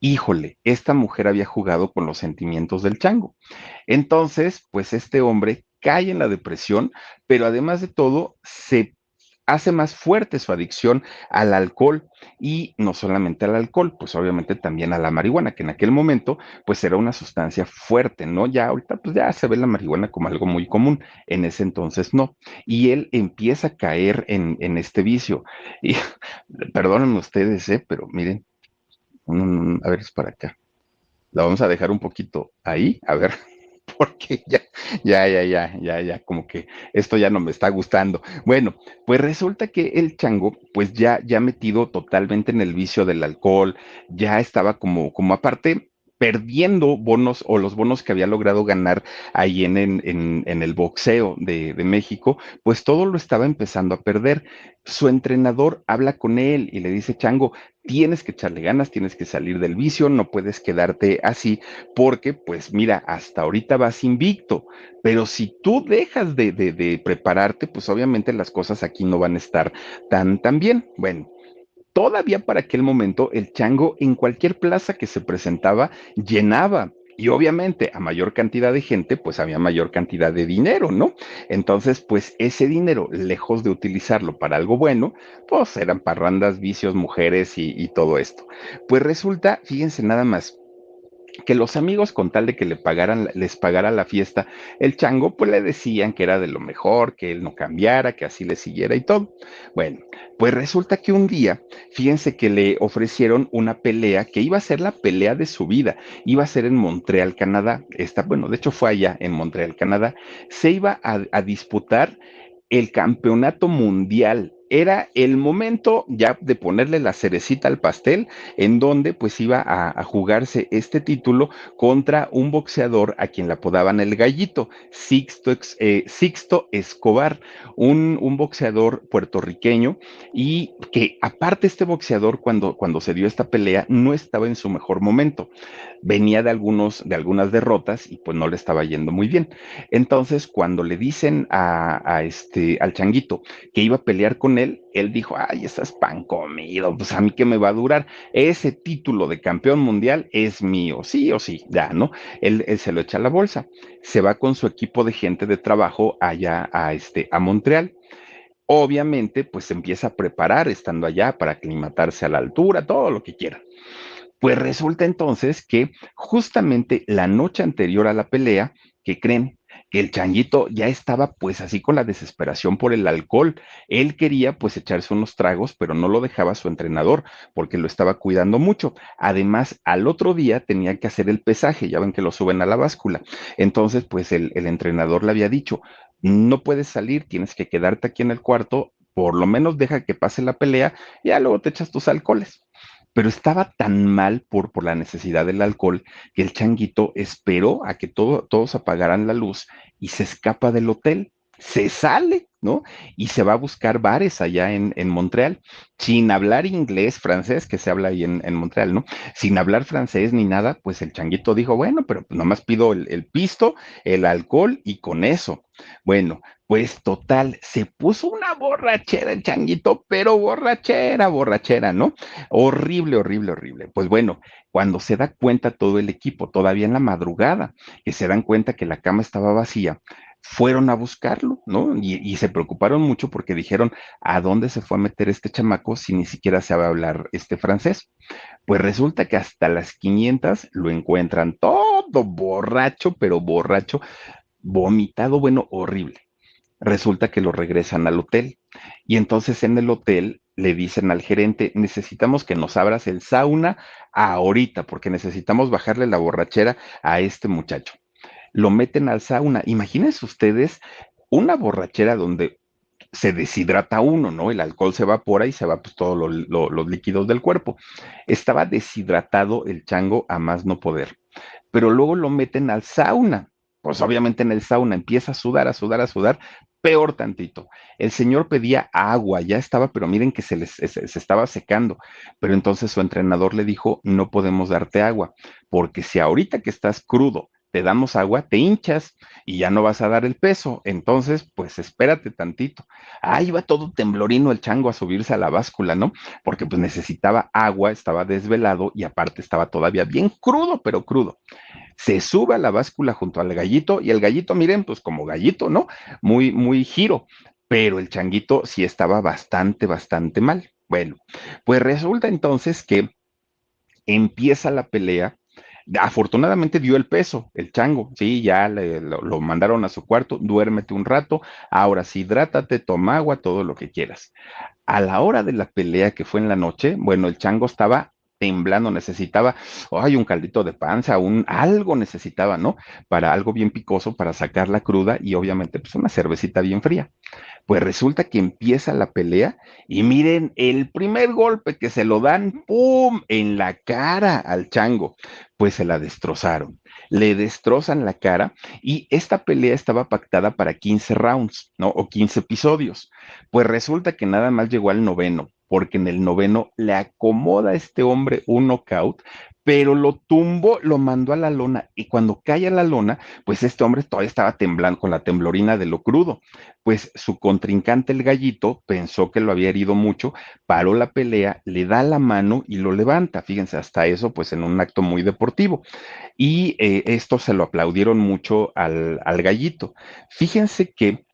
híjole, esta mujer había jugado con los sentimientos del chango. Entonces, pues este hombre cae en la depresión, pero además de todo, se hace más fuerte su adicción al alcohol y no solamente al alcohol, pues obviamente también a la marihuana, que en aquel momento pues era una sustancia fuerte, ¿no? Ya ahorita pues ya se ve la marihuana como algo muy común, en ese entonces no. Y él empieza a caer en, este vicio. Y perdónenme ustedes, ¿eh? pero miren, a ver, es para acá. La vamos a dejar un poquito ahí, a ver, porque ya, ya, ya, ya, ya, ya, como que esto ya no me está gustando. Bueno, pues resulta que el chango, pues ya, ya metido totalmente en el vicio del alcohol, ya estaba como, como aparte, perdiendo bonos o los bonos que había logrado ganar ahí en, el boxeo de, México, pues todo lo estaba empezando a perder. Su entrenador habla con él y le dice, Chango, tienes que echarle ganas, tienes que salir del vicio, no puedes quedarte así, porque pues mira, hasta ahorita vas invicto, pero si tú dejas de, de, de prepararte, pues obviamente las cosas aquí no van a estar tan, tan bien. Bueno todavía para aquel momento el chango en cualquier plaza que se presentaba llenaba. Y obviamente a mayor cantidad de gente, pues había mayor cantidad de dinero, ¿no? Entonces, pues ese dinero, lejos de utilizarlo para algo bueno, pues eran parrandas, vicios, mujeres y, y todo esto. Pues resulta, fíjense nada más, que los amigos con tal de que le pagaran, les pagara la fiesta, el chango pues le decían que era de lo mejor, que él no cambiara, que así le siguiera y todo. Bueno, pues resulta que un día, fíjense que le ofrecieron una pelea que iba a ser la pelea de su vida, iba a ser en Montreal, Canadá. Esta, bueno, de hecho fue allá en Montreal, Canadá. Se iba a, a disputar el campeonato mundial era el momento ya de ponerle la cerecita al pastel, en donde pues iba a, jugarse este título contra un boxeador a quien le apodaban el gallito, Sixto, eh, Sixto Escobar, un, un, boxeador puertorriqueño y que aparte este boxeador cuando, cuando se dio esta pelea no estaba en su mejor momento, venía de, algunos, de algunas derrotas y pues no le estaba yendo muy bien. Entonces cuando le dicen a, este, al changuito que iba a pelear con él, él dijo, ay, estás pan comido, pues a mí qué me va a durar. Ese título de campeón mundial es mío, sí o sí, ya, ¿no? Él, se lo echa a la bolsa, se va con su equipo de gente de trabajo allá a, este, a Montreal. Obviamente, pues empieza a preparar estando allá para aclimatarse a la altura, todo lo que quiera. Pues resulta entonces que justamente la noche anterior a la pelea, ¿qué creen? que el changuito ya estaba pues así con la desesperación por el alcohol. Él quería pues echarse unos tragos, pero no lo dejaba su entrenador porque lo estaba cuidando mucho. Además, al otro día tenía que hacer el pesaje, ya ven que lo suben a la báscula. Entonces, pues el, el entrenador le había dicho, no puedes salir, tienes que quedarte aquí en el cuarto, por lo menos deja que pase la pelea, y ya luego te echas tus alcoholes pero estaba tan mal por, por la necesidad del alcohol que el changuito esperó a que todos apagaran la luz y se escapa del hotel, se sale, ¿no? Y se va a buscar bares allá en, en Montreal, sin hablar inglés, francés, que se habla ahí en, en, Montreal, ¿no? Sin hablar francés ni nada, pues el changuito dijo, bueno, pero pues nomás pido el, el pisto, el alcohol y con eso. Bueno, pues total, se puso una borrachera el changuito, pero borrachera, borrachera, ¿no? Horrible, horrible, horrible. Pues bueno, cuando se da cuenta todo el equipo, todavía en la madrugada, que se dan cuenta que la cama estaba vacía, fueron a buscarlo, ¿no? Y, se preocuparon mucho porque dijeron, ¿a dónde se fue a meter este chamaco si ni siquiera sabe hablar este francés? Pues resulta que hasta las 500 lo encuentran todo borracho, pero borracho, vomitado, bueno, horrible resulta que lo regresan al hotel. Y entonces en el hotel le dicen al gerente, necesitamos que nos abras el sauna ahorita, porque necesitamos bajarle la borrachera a este muchacho. Lo meten al sauna. Imagínense ustedes una borrachera donde se deshidrata uno, ¿no? El alcohol se evapora y se va pues todos los líquidos del cuerpo. Estaba deshidratado el chango a más no poder. Pero luego lo meten al sauna pues obviamente en el sauna empieza a sudar, a sudar, a sudar, peor tantito. El señor pedía agua, ya estaba, pero miren que se, les, se, estaba secando. Pero entonces su entrenador le dijo, no podemos darte agua, porque si ahorita que estás crudo te damos agua, te hinchas y ya no vas a dar el peso. Entonces, pues espérate tantito. Ahí va todo temblorino el chango a subirse a la báscula, ¿no? Porque pues necesitaba agua, estaba desvelado y aparte estaba todavía bien crudo, pero crudo se sube a la báscula junto al gallito y el gallito, miren, pues como gallito, ¿no? Muy, muy giro, pero el changuito sí estaba bastante, bastante mal. Bueno, pues resulta entonces que empieza la pelea. Afortunadamente dio el peso, el chango, sí, ya lo, lo, mandaron a su cuarto, duérmete un rato, ahora sí, hidrátate, toma agua, todo lo que quieras. A la hora de la pelea que fue en la noche, bueno, el chango estaba temblando, necesitaba, ay, un caldito de panza, un algo necesitaba, ¿no? Para algo bien picoso, para sacar la cruda y obviamente pues una cervecita bien fría. Pues resulta que empieza la pelea y miren, el primer golpe que se lo dan, ¡pum!, en la cara al chango, pues se la destrozaron. Le destrozan la cara y esta pelea estaba pactada para 15 rounds, ¿no? O 15 episodios. Pues resulta que nada más llegó al noveno porque en el noveno le acomoda a este hombre un knockout, pero lo tumbó, lo mandó a la lona y cuando cae a la lona, pues este hombre todavía estaba temblando con la temblorina de lo crudo. Pues su contrincante, el gallito, pensó que lo había herido mucho, paró la pelea, le da la mano y lo levanta. Fíjense, hasta eso, pues en un acto muy deportivo. Y eh, esto se lo aplaudieron mucho al, al gallito. Fíjense que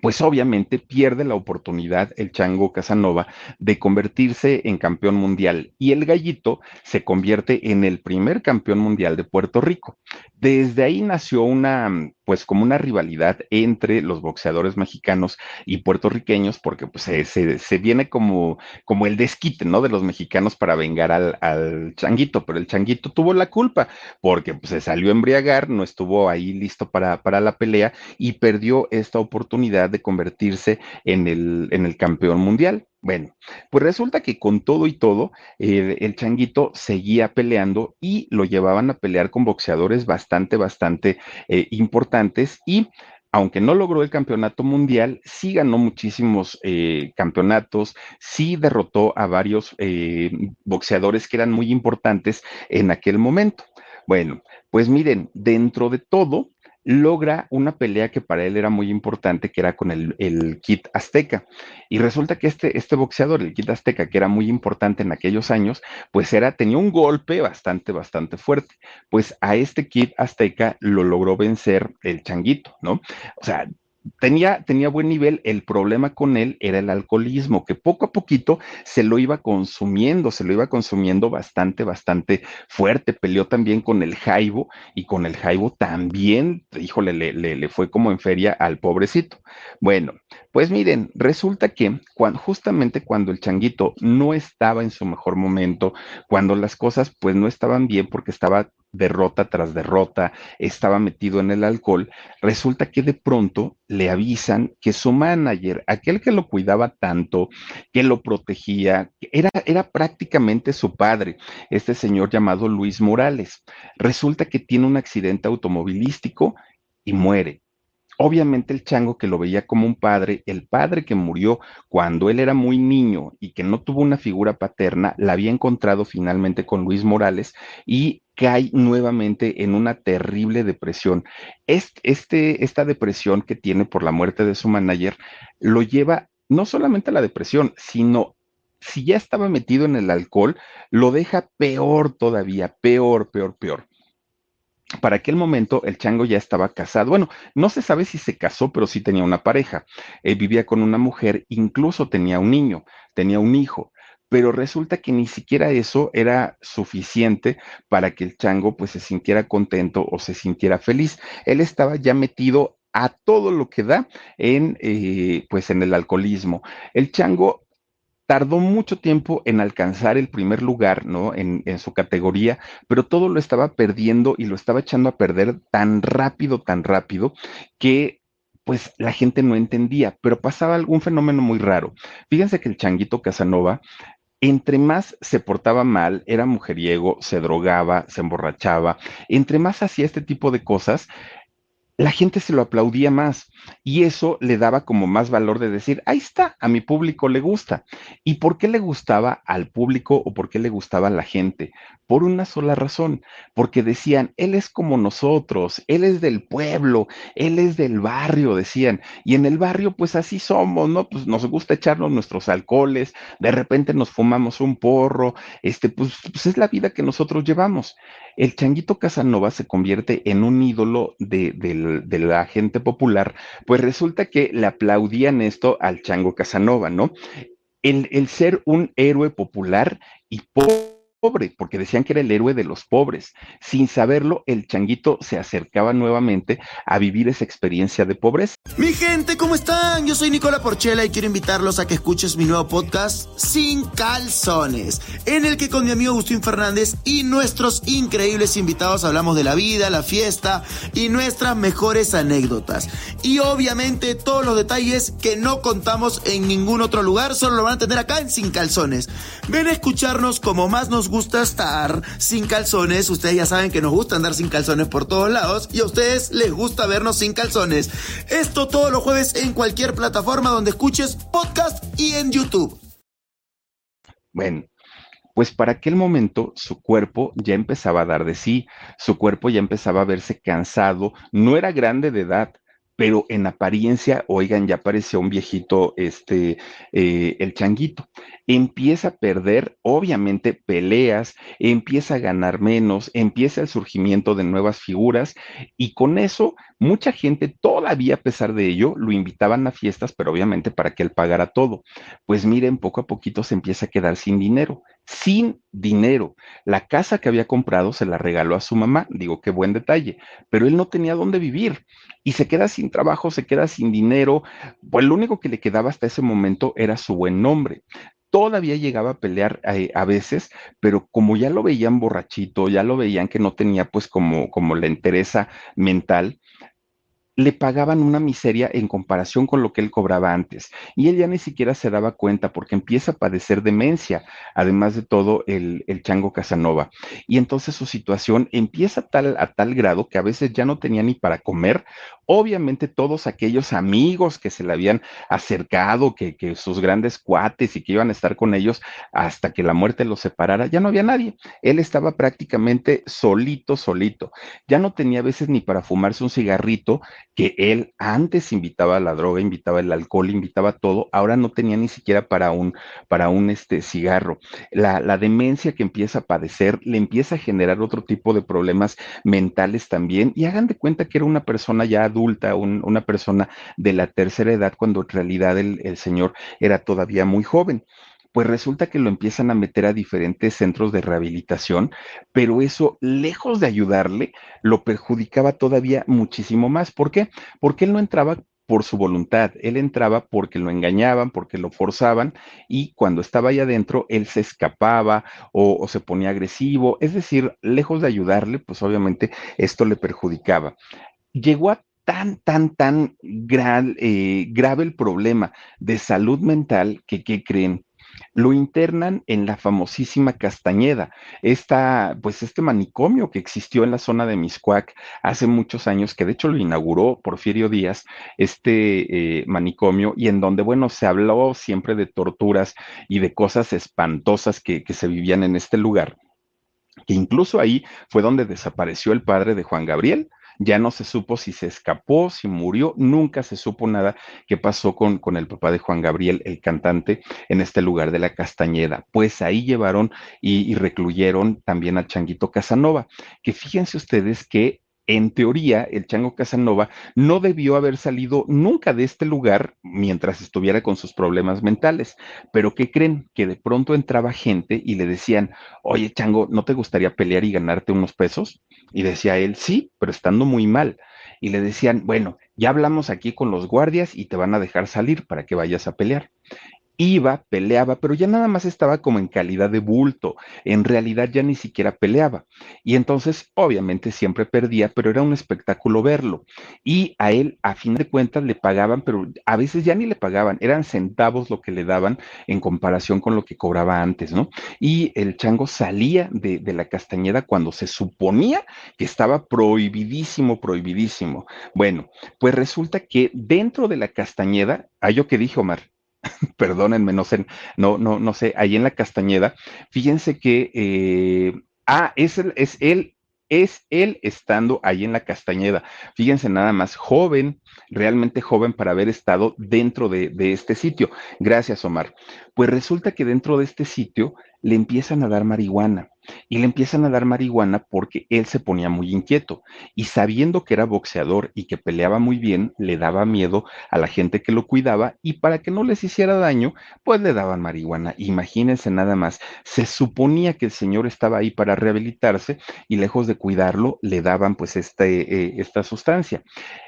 pues obviamente pierde la oportunidad el Chango Casanova de convertirse en campeón mundial y el gallito se convierte en el primer campeón mundial de Puerto Rico. Desde ahí nació una, pues como una rivalidad entre los boxeadores mexicanos y puertorriqueños, porque pues se, se, viene como, como el desquite, ¿no? De los mexicanos para vengar al, al, changuito, pero el changuito tuvo la culpa, porque pues, se salió a embriagar, no estuvo ahí listo para, para la pelea y perdió esta oportunidad de convertirse en el, en el campeón mundial. Bueno, pues resulta que con todo y todo, el changuito seguía peleando y lo llevaban a pelear con boxeadores bastante, bastante eh, importantes y aunque no logró el campeonato mundial, sí ganó muchísimos eh, campeonatos, sí derrotó a varios eh, boxeadores que eran muy importantes en aquel momento. Bueno, pues miren, dentro de todo, logra una pelea que para él era muy importante, que era con el, el Kit Azteca. Y resulta que este, este boxeador, el Kit Azteca, que era muy importante en aquellos años, pues era, tenía un golpe bastante, bastante fuerte. Pues a este Kit Azteca lo logró vencer el Changuito, ¿no? O sea, tenía, tenía buen nivel, el problema con él era el alcoholismo, que poco a poquito se lo iba consumiendo, se lo iba consumiendo bastante, bastante fuerte. Peleó también con el Jaibo y con el Jaibo también, híjole, le, le, le fue como en feria al pobrecito. Bueno, pues miren, resulta que cuando, justamente cuando el changuito no estaba en su mejor momento, cuando las cosas pues no estaban bien porque estaba derrota tras derrota, estaba metido en el alcohol, resulta que de pronto le avisan que su manager, aquel que lo cuidaba tanto, que lo protegía, era, era prácticamente su padre, este señor llamado Luis Morales. Resulta que tiene un accidente automovilístico y muere. Obviamente el chango que lo veía como un padre, el padre que murió cuando él era muy niño y que no tuvo una figura paterna, la había encontrado finalmente con Luis Morales y cae nuevamente en una terrible depresión. Este, esta depresión que tiene por la muerte de su manager lo lleva no solamente a la depresión, sino si ya estaba metido en el alcohol, lo deja peor todavía, peor, peor, peor. Para aquel momento el chango ya estaba casado. Bueno, no se sabe si se casó, pero sí tenía una pareja. Él vivía con una mujer, incluso tenía un niño, tenía un hijo pero resulta que ni siquiera eso era suficiente para que el chango pues se sintiera contento o se sintiera feliz. Él estaba ya metido a todo lo que da en eh, pues en el alcoholismo. El chango tardó mucho tiempo en alcanzar el primer lugar, ¿no? En, su categoría, pero todo lo estaba perdiendo y lo estaba echando a perder tan rápido, tan rápido, que pues la gente no entendía, pero pasaba algún fenómeno muy raro. Fíjense que el changuito Casanova entre más se portaba mal, era mujeriego, se drogaba, se emborrachaba, entre más hacía este tipo de cosas, la gente se lo aplaudía más y eso le daba como más valor de decir, ahí está, a mi público le gusta. ¿Y por qué le gustaba al público o por qué le gustaba a la gente? Por una sola razón, porque decían, él es como nosotros, él es del pueblo, él es del barrio, decían. Y en el barrio, pues así somos, ¿no? Pues nos gusta echarnos nuestros alcoholes, de repente nos fumamos un porro, este, pues, pues es la vida que nosotros llevamos. El changuito Casanova se convierte en un ídolo de, de, la gente popular pues resulta que le aplaudían esto al Chango Casanova, ¿no? El, el ser un héroe popular y pobre pobre, porque decían que era el héroe de los pobres. Sin saberlo, el changuito se acercaba nuevamente a vivir esa experiencia de pobreza. Mi gente, ¿cómo están? Yo soy Nicola Porchela y quiero invitarlos a que escuches mi nuevo podcast Sin Calzones, en el que con mi amigo Agustín Fernández y nuestros increíbles invitados hablamos de la vida, la fiesta y nuestras mejores anécdotas. Y obviamente todos los detalles que no contamos en ningún otro lugar, solo lo van a tener acá en Sin Calzones. Ven a escucharnos como más nos gusta estar sin calzones. Ustedes ya saben que nos gusta andar sin calzones por todos lados y a ustedes les gusta vernos sin calzones. Esto todos los jueves en cualquier plataforma donde escuches podcast y en YouTube. Bueno, pues para aquel momento su cuerpo ya empezaba a dar de sí, su cuerpo ya empezaba a verse cansado, no era grande de edad, pero en apariencia, oigan, ya parecía un viejito, este, eh, el changuito. Empieza a perder, obviamente, peleas, empieza a ganar menos, empieza el surgimiento de nuevas figuras y con eso mucha gente todavía a pesar de ello lo invitaban a fiestas, pero obviamente para que él pagara todo. Pues miren, poco a poquito se empieza a quedar sin dinero, sin dinero. La casa que había comprado se la regaló a su mamá, digo, qué buen detalle, pero él no tenía dónde vivir y se queda sin trabajo, se queda sin dinero, pues lo único que le quedaba hasta ese momento era su buen nombre todavía llegaba a pelear eh, a veces, pero como ya lo veían borrachito, ya lo veían que no tenía pues como, como la entereza mental, le pagaban una miseria en comparación con lo que él cobraba antes. Y él ya ni siquiera se daba cuenta porque empieza a padecer demencia, además de todo el, el chango Casanova. Y entonces su situación empieza tal, a tal grado que a veces ya no tenía ni para comer. Obviamente todos aquellos amigos que se le habían acercado, que, que sus grandes cuates y que iban a estar con ellos hasta que la muerte los separara, ya no había nadie. Él estaba prácticamente solito, solito. Ya no tenía a veces ni para fumarse un cigarrito que él antes invitaba a la droga, invitaba el alcohol, invitaba todo, ahora no tenía ni siquiera para un, para un este, cigarro. La, la demencia que empieza a padecer le empieza a generar otro tipo de problemas mentales también y hagan de cuenta que era una persona ya adulta, un, una persona de la tercera edad cuando en realidad el, el señor era todavía muy joven pues resulta que lo empiezan a meter a diferentes centros de rehabilitación, pero eso, lejos de ayudarle, lo perjudicaba todavía muchísimo más. ¿Por qué? Porque él no entraba por su voluntad, él entraba porque lo engañaban, porque lo forzaban y cuando estaba ahí adentro, él se escapaba o, se ponía agresivo, es decir, lejos de ayudarle, pues obviamente esto le perjudicaba. Llegó a tan, tan, tan eh, grave el problema de salud mental que, ¿qué creen? Lo internan en la famosísima Castañeda, esta, pues este manicomio que existió en la zona de Miscuac hace muchos años, que de hecho lo inauguró Porfirio Díaz, este eh, manicomio, y en donde, bueno, se habló siempre de torturas y de cosas espantosas que, que se vivían en este lugar que incluso ahí fue donde desapareció el padre de Juan Gabriel, ya no se supo si se escapó, si murió, nunca se supo nada que pasó con, con el papá de Juan Gabriel, el cantante, en este lugar de la Castañeda. Pues ahí llevaron y, y recluyeron también a Changuito Casanova, que fíjense ustedes que en teoría, el Chango Casanova no debió haber salido nunca de este lugar mientras estuviera con sus problemas mentales. Pero ¿qué creen? Que de pronto entraba gente y le decían, oye, Chango, ¿no te gustaría pelear y ganarte unos pesos? Y decía él, sí, pero estando muy mal. Y le decían, bueno, ya hablamos aquí con los guardias y te van a dejar salir para que vayas a pelear iba, peleaba, pero ya nada más estaba como en calidad de bulto, en realidad ya ni siquiera peleaba. Y entonces, obviamente, siempre perdía, pero era un espectáculo verlo. Y a él, a fin de cuentas, le pagaban, pero a veces ya ni le pagaban, eran centavos lo que le daban en comparación con lo que cobraba antes, ¿no? Y el chango salía de, la castañeda cuando se suponía que estaba prohibidísimo, prohibidísimo. Bueno, pues resulta que dentro de la castañeda, a yo que dije Omar, perdónenme, no sé, no, no, no sé, ahí en la Castañeda, fíjense que, eh, ah, es, el, es él, es él estando ahí en la Castañeda. Fíjense nada más, joven, realmente joven para haber estado dentro de, de este sitio. Gracias, Omar. Pues resulta que dentro de este sitio le empiezan a dar marihuana y le empiezan a dar marihuana porque él se ponía muy inquieto y sabiendo que era boxeador y que peleaba muy bien, le daba miedo a la gente que lo cuidaba y para que no les hiciera daño, pues le daban marihuana. Imagínense nada más, se suponía que el señor estaba ahí para rehabilitarse y lejos de cuidarlo, le daban pues este, eh, esta sustancia.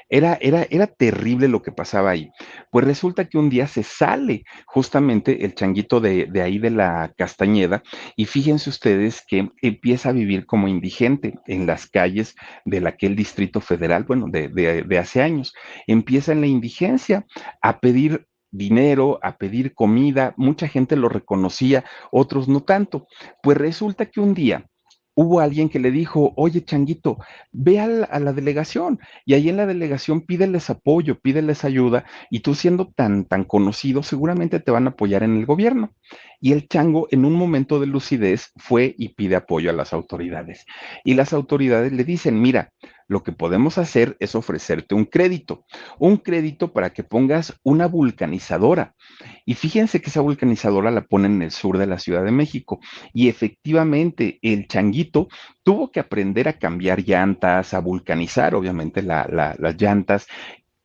Era, era, era terrible lo que pasaba ahí. Pues resulta que un día se sale justamente el changuito de, de ahí de la Castañeda y fíjense ustedes que empieza a vivir como indigente en las calles de aquel distrito federal, bueno, de, de, de hace años. Empieza en la indigencia a pedir dinero, a pedir comida, mucha gente lo reconocía, otros no tanto. Pues resulta que un día hubo alguien que le dijo, oye, Changuito, ve a la, delegación y ahí en la delegación pídeles apoyo, pídeles ayuda y tú siendo tan, tan conocido, seguramente te van a apoyar en el gobierno. Y el chango en un momento de lucidez fue y pide apoyo a las autoridades. Y las autoridades le dicen, mira, lo que podemos hacer es ofrecerte un crédito, un crédito para que pongas una vulcanizadora. Y fíjense que esa vulcanizadora la ponen en el sur de la Ciudad de México. Y efectivamente, el changuito tuvo que aprender a cambiar llantas, a vulcanizar, obviamente, las llantas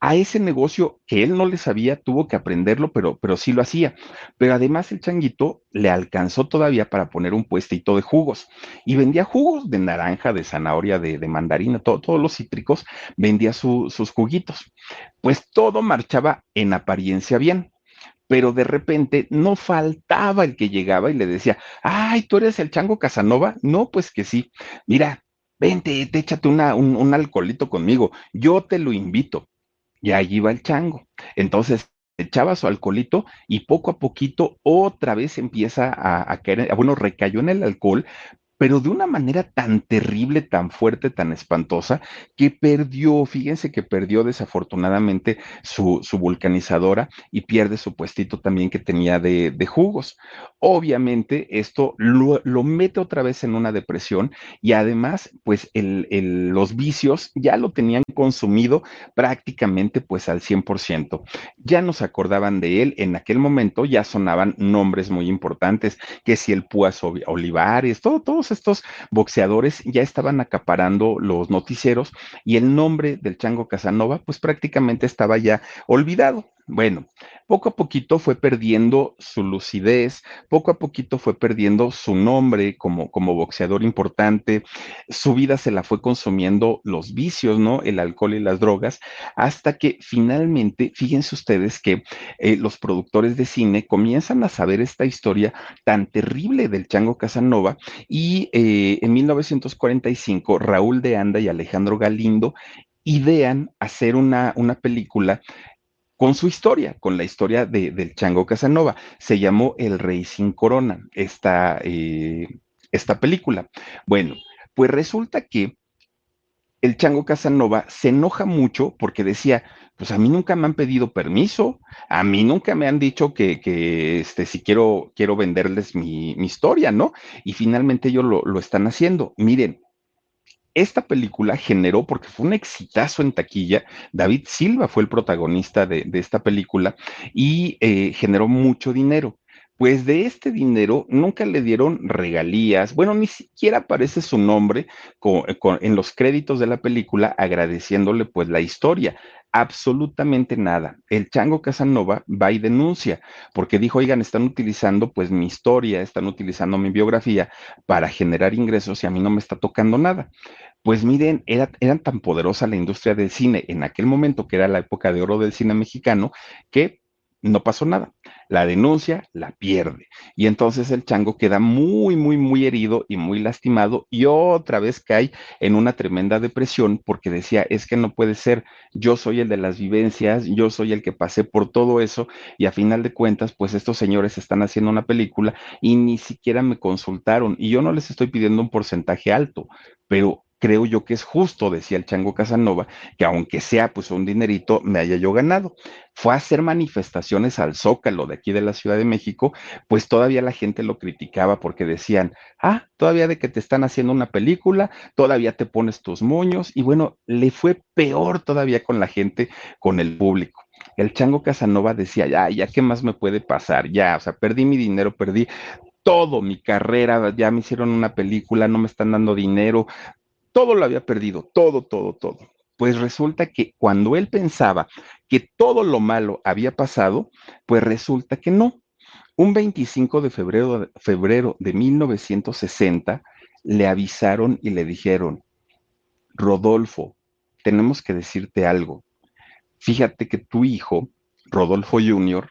a ese negocio que él no le sabía, tuvo que aprenderlo, pero, pero sí lo hacía. Pero además el changuito le alcanzó todavía para poner un puestito de jugos y vendía jugos de naranja, de zanahoria, de, mandarina, todos los cítricos, vendía sus juguitos. Pues todo marchaba en apariencia bien. Pero de repente no faltaba el que llegaba y le decía, ay, ¿tú eres el chango Casanova? No, pues que sí. Mira, vente, échate una, un, un alcoholito conmigo, yo te lo invito y allí va el chango. Entonces echaba su alcoholito y poco a poquito otra vez empieza a, a caer, bueno, recayó en el alcohol, pero de una manera tan terrible, tan fuerte, tan espantosa, que perdió, fíjense que perdió desafortunadamente su, su vulcanizadora y pierde su puestito también que tenía de, de jugos. Obviamente esto lo, mete otra vez en una depresión y además, pues el, el, los vicios ya lo tenían consumido prácticamente pues al 100%. Ya no se acordaban de él, en aquel momento ya sonaban nombres muy importantes, que si el Púas Olivares, todo, todos estos boxeadores ya estaban acaparando los noticieros y el nombre del Chango Casanova pues prácticamente estaba ya olvidado. Bueno, poco a poquito fue perdiendo su lucidez, poco a poquito fue perdiendo su nombre como, como boxeador importante, su vida se la fue consumiendo los vicios, ¿no? El alcohol y las drogas, hasta que finalmente, fíjense ustedes que eh, los productores de cine comienzan a saber esta historia tan terrible del Chango Casanova y eh, en 1945 Raúl de Anda y Alejandro Galindo idean hacer una, una película con su historia, con la historia de, del Chango Casanova. Se llamó El Rey sin Corona, esta, eh, esta película. Bueno, pues resulta que el Chango Casanova se enoja mucho porque decía, pues a mí nunca me han pedido permiso, a mí nunca me han dicho que, este, si quiero, quiero venderles mi, mi historia, ¿no? Y finalmente ellos lo, lo están haciendo. Miren, esta película generó, porque fue un exitazo en taquilla, David Silva fue el protagonista de, esta película y eh, generó mucho dinero. Pues de este dinero nunca le dieron regalías, bueno, ni siquiera aparece su nombre en los créditos de la película agradeciéndole pues la historia absolutamente nada. El Chango Casanova va y denuncia, porque dijo, oigan, están utilizando pues mi historia, están utilizando mi biografía para generar ingresos y a mí no me está tocando nada. Pues miren, era, eran tan poderosa la industria del cine en aquel momento, que era la época de oro del cine mexicano, que no pasó nada. La denuncia la pierde. Y entonces el chango queda muy, muy, muy herido y muy lastimado y otra vez cae en una tremenda depresión porque decía, es que no puede ser, yo soy el de las vivencias, yo soy el que pasé por todo eso y a final de cuentas, pues estos señores están haciendo una película y ni siquiera me consultaron y yo no les estoy pidiendo un porcentaje alto, pero creo yo que es justo, decía el Chango Casanova, que aunque sea pues un dinerito, me haya yo ganado. Fue a hacer manifestaciones al Zócalo de aquí de la Ciudad de México, pues todavía la gente lo criticaba porque decían, ah, todavía de que te están haciendo una película, todavía te pones tus moños, y bueno, le fue peor todavía con la gente, con el público el chango Casanova decía, ya, ya, ¿qué más me puede pasar? Ya, o sea, perdí mi dinero, perdí todo, mi carrera, ya me hicieron una película, no me están dando dinero, todo lo había perdido, todo, todo, todo. Pues resulta que cuando él pensaba que todo lo malo había pasado, pues resulta que no. Un 25 de febrero, febrero de 1960 le avisaron y le dijeron, Rodolfo, tenemos que decirte algo. Fíjate que tu hijo, Rodolfo Jr.,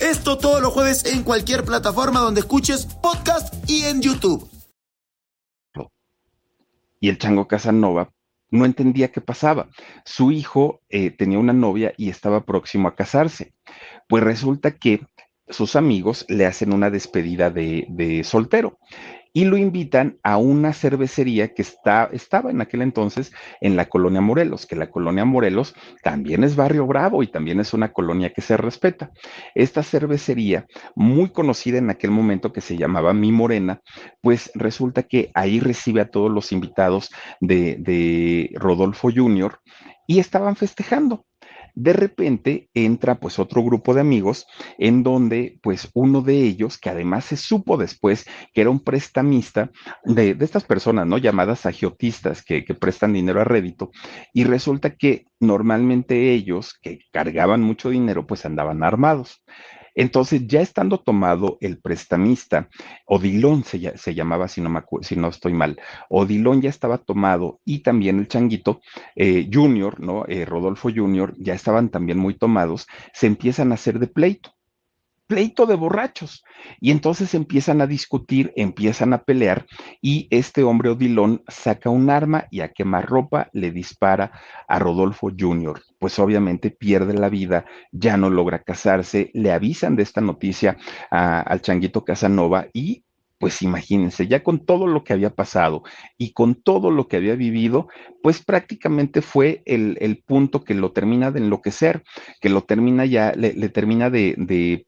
Esto todos los jueves en cualquier plataforma donde escuches podcast y en YouTube. Y el Chango Casanova no entendía qué pasaba. Su hijo eh, tenía una novia y estaba próximo a casarse. Pues resulta que sus amigos le hacen una despedida de, de soltero y lo invitan a una cervecería que está, estaba en aquel entonces en la colonia Morelos, que la colonia Morelos también es barrio bravo y también es una colonia que se respeta. Esta cervecería, muy conocida en aquel momento que se llamaba Mi Morena, pues resulta que ahí recibe a todos los invitados de, de Rodolfo Jr. y estaban festejando de repente entra pues otro grupo de amigos en donde pues uno de ellos, que además se supo después que era un prestamista de, estas personas, ¿no? Llamadas agiotistas que, que prestan dinero a rédito, y resulta que normalmente ellos que cargaban mucho dinero pues andaban armados. Entonces, ya estando tomado el prestamista, Odilón se, se llamaba, si no, me si no estoy mal, Odilón ya estaba tomado y también el changuito eh, Junior, ¿no? Eh, Rodolfo Junior, ya estaban también muy tomados, se empiezan a hacer de pleito pleito de borrachos. Y entonces empiezan a discutir, empiezan a pelear y este hombre Odilón saca un arma y a quemarropa le dispara a Rodolfo Jr. Pues obviamente pierde la vida, ya no logra casarse, le avisan de esta noticia al changuito Casanova y pues imagínense, ya con todo lo que había pasado y con todo lo que había vivido, pues prácticamente fue el, punto que lo termina de enloquecer, que lo termina ya, le, termina de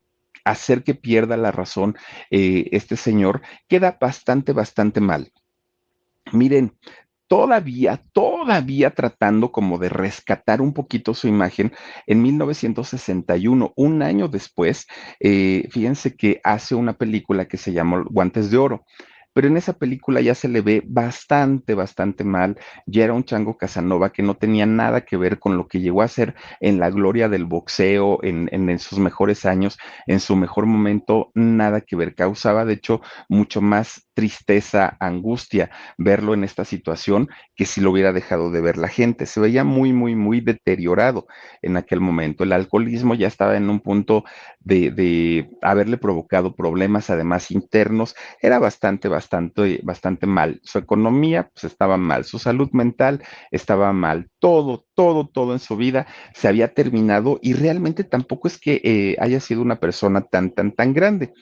hacer que pierda la razón eh, este señor, queda bastante, bastante mal. Miren, todavía, todavía tratando como de rescatar un poquito su imagen, en 1961, un año después, eh, fíjense que hace una película que se llamó Guantes de Oro pero en esa película ya se le ve bastante, bastante mal. Ya era un chango Casanova que no tenía nada que ver con lo que llegó a ser en la gloria del boxeo, en, en, sus mejores años, en su mejor momento, nada que ver. Causaba, de hecho, mucho más tristeza, angustia verlo en esta situación que si lo hubiera dejado de ver la gente. Se veía muy, muy, muy deteriorado en aquel momento. El alcoholismo ya estaba en un punto de, de haberle provocado problemas, además internos. Era bastante, bastante bastante, bastante mal. Su economía pues, estaba mal, su salud mental estaba mal, todo, todo, todo en su vida se había terminado y realmente tampoco es que eh, haya sido una persona tan, tan, tan grande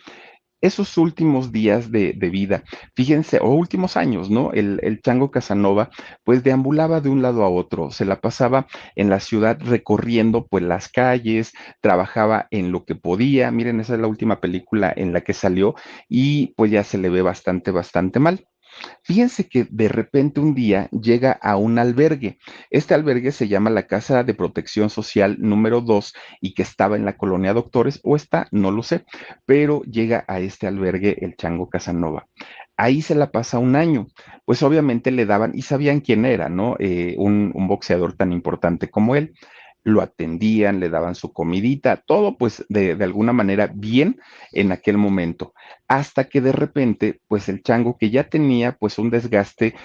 esos últimos días de, vida, fíjense, o últimos años, ¿no? El, el, chango Casanova, pues deambulaba de un lado a otro, se la pasaba en la ciudad recorriendo pues las calles, trabajaba en lo que podía, miren, esa es la última película en la que salió y pues ya se le ve bastante, bastante mal. Fíjense que de repente un día llega a un albergue. Este albergue se llama la Casa de Protección Social número 2 y que estaba en la colonia Doctores, o está, no lo sé, pero llega a este albergue el Chango Casanova. Ahí se la pasa un año, pues obviamente le daban y sabían quién era, ¿no? Eh, un, un boxeador tan importante como él lo atendían, le daban su comidita, todo pues de, de, alguna manera bien en aquel momento, hasta que de repente pues el chango que ya tenía pues un desgaste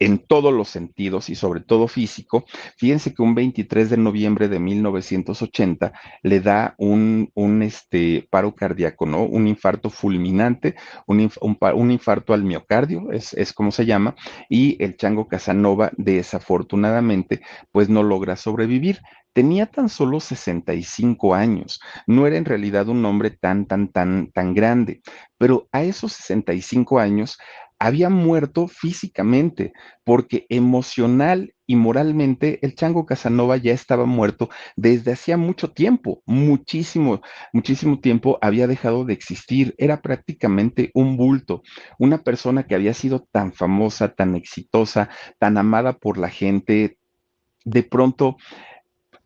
en todos los sentidos y sobre todo físico. Fíjense que un 23 de noviembre de 1980 le da un, un este, paro cardíaco, ¿no? Un infarto fulminante, un, un, infarto al miocardio, es, es, como se llama, y el chango Casanova desafortunadamente pues no logra sobrevivir. Tenía tan solo 65 años, no era en realidad un hombre tan, tan, tan, tan grande, pero a esos 65 años había muerto físicamente, porque emocional y moralmente el chango Casanova ya estaba muerto desde hacía mucho tiempo, muchísimo, muchísimo tiempo había dejado de existir, era prácticamente un bulto, una persona que había sido tan famosa, tan exitosa, tan amada por la gente, de pronto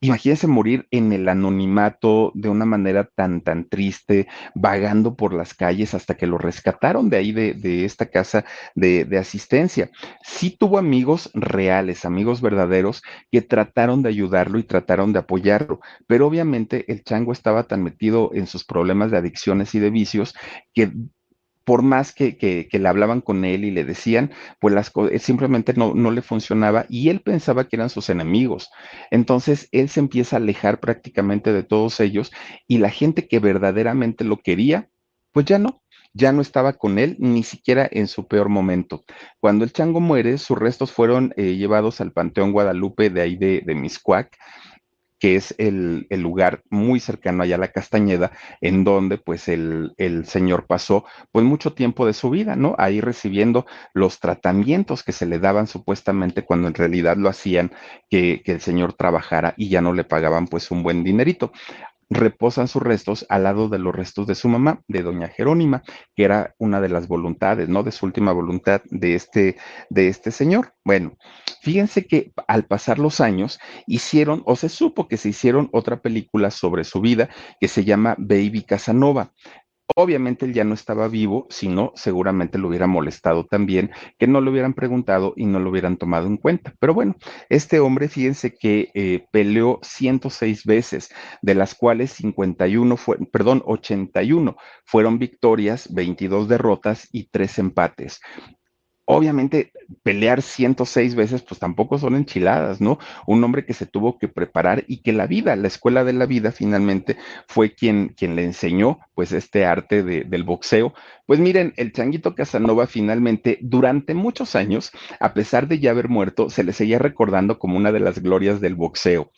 Imagínense morir en el anonimato de una manera tan, tan triste, vagando por las calles hasta que lo rescataron de ahí, de, de esta casa de, de, asistencia. Sí tuvo amigos reales, amigos verdaderos, que trataron de ayudarlo y trataron de apoyarlo, pero obviamente el chango estaba tan metido en sus problemas de adicciones y de vicios que por más que, le hablaban con él y le decían, pues las cosas simplemente no, no le funcionaba y él pensaba que eran sus enemigos. Entonces él se empieza a alejar prácticamente de todos ellos y la gente que verdaderamente lo quería, pues ya no ya no estaba con él ni siquiera en su peor momento. Cuando el chango muere, sus restos fueron eh, llevados al Panteón Guadalupe de ahí de, de Miscuac que es el, el, lugar muy cercano allá a la Castañeda, en donde pues el, el, señor pasó pues mucho tiempo de su vida, ¿no? Ahí recibiendo los tratamientos que se le daban supuestamente cuando en realidad lo hacían que, que el señor trabajara y ya no le pagaban pues un buen dinerito reposan sus restos al lado de los restos de su mamá, de doña Jerónima, que era una de las voluntades, ¿no? De su última voluntad de este, de este señor. Bueno, fíjense que al pasar los años hicieron, o se supo que se hicieron otra película sobre su vida que se llama Baby Casanova. Obviamente él ya no estaba vivo, sino seguramente lo hubiera molestado también que no lo hubieran preguntado y no lo hubieran tomado en cuenta. Pero bueno, este hombre, fíjense que eh, peleó 106 veces, de las cuales 51 fue, perdón, 81 fueron victorias, 22 derrotas y 3 empates obviamente pelear 106 veces, pues tampoco son enchiladas, ¿no? Un hombre que se tuvo que preparar y que la vida, la escuela de la vida finalmente fue quien, quien le enseñó pues este arte de, del boxeo. Pues miren, el changuito Casanova finalmente durante muchos años, a pesar de ya haber muerto, se le seguía recordando como una de las glorias del boxeo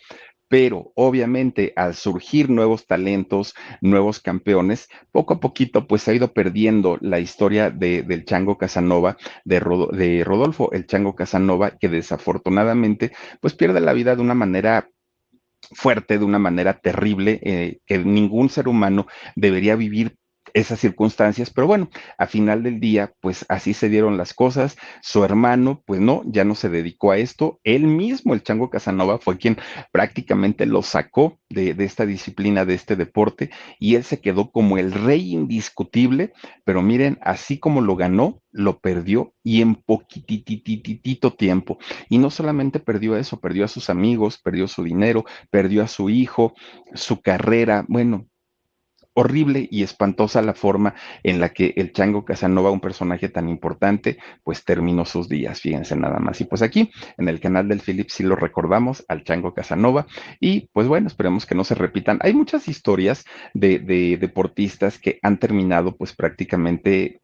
pero obviamente al surgir nuevos talentos, nuevos campeones, poco a poquito pues se ha ido perdiendo la historia de, del Chango Casanova, de, de Rodolfo, el Chango Casanova, que desafortunadamente pues pierde la vida de una manera fuerte, de una manera terrible, eh, que ningún ser humano debería vivir esas circunstancias, pero bueno, a final del día, pues así se dieron las cosas. Su hermano, pues no, ya no se dedicó a esto. Él mismo, el Chango Casanova, fue quien prácticamente lo sacó de, de, esta disciplina, de este deporte, y él se quedó como el rey indiscutible, pero miren, así como lo ganó, lo perdió y en poquitititito tiempo. Y no solamente perdió eso, perdió a sus amigos, perdió su dinero, perdió a su hijo, su carrera, bueno, horrible y espantosa la forma en la que el Chango Casanova, un personaje tan importante, pues terminó sus días, fíjense nada más. Y pues aquí, en el canal del Philip, sí lo recordamos al Chango Casanova y pues bueno, esperemos que no se repitan. Hay muchas historias de, de deportistas que han terminado pues prácticamente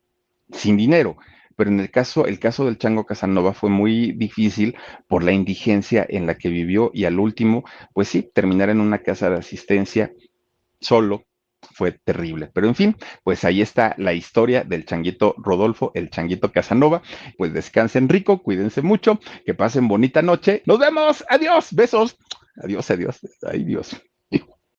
sin dinero pero en el caso, el caso del Chango Casanova fue muy difícil por la indigencia en la que vivió y al último, pues sí, terminar en una casa de asistencia solo, fue terrible. Pero en fin, pues ahí está la historia del changuito Rodolfo, el changuito Casanova. Pues descansen rico, cuídense mucho, que pasen bonita noche. Nos vemos, adiós, besos. Adiós, adiós. Ay, Dios.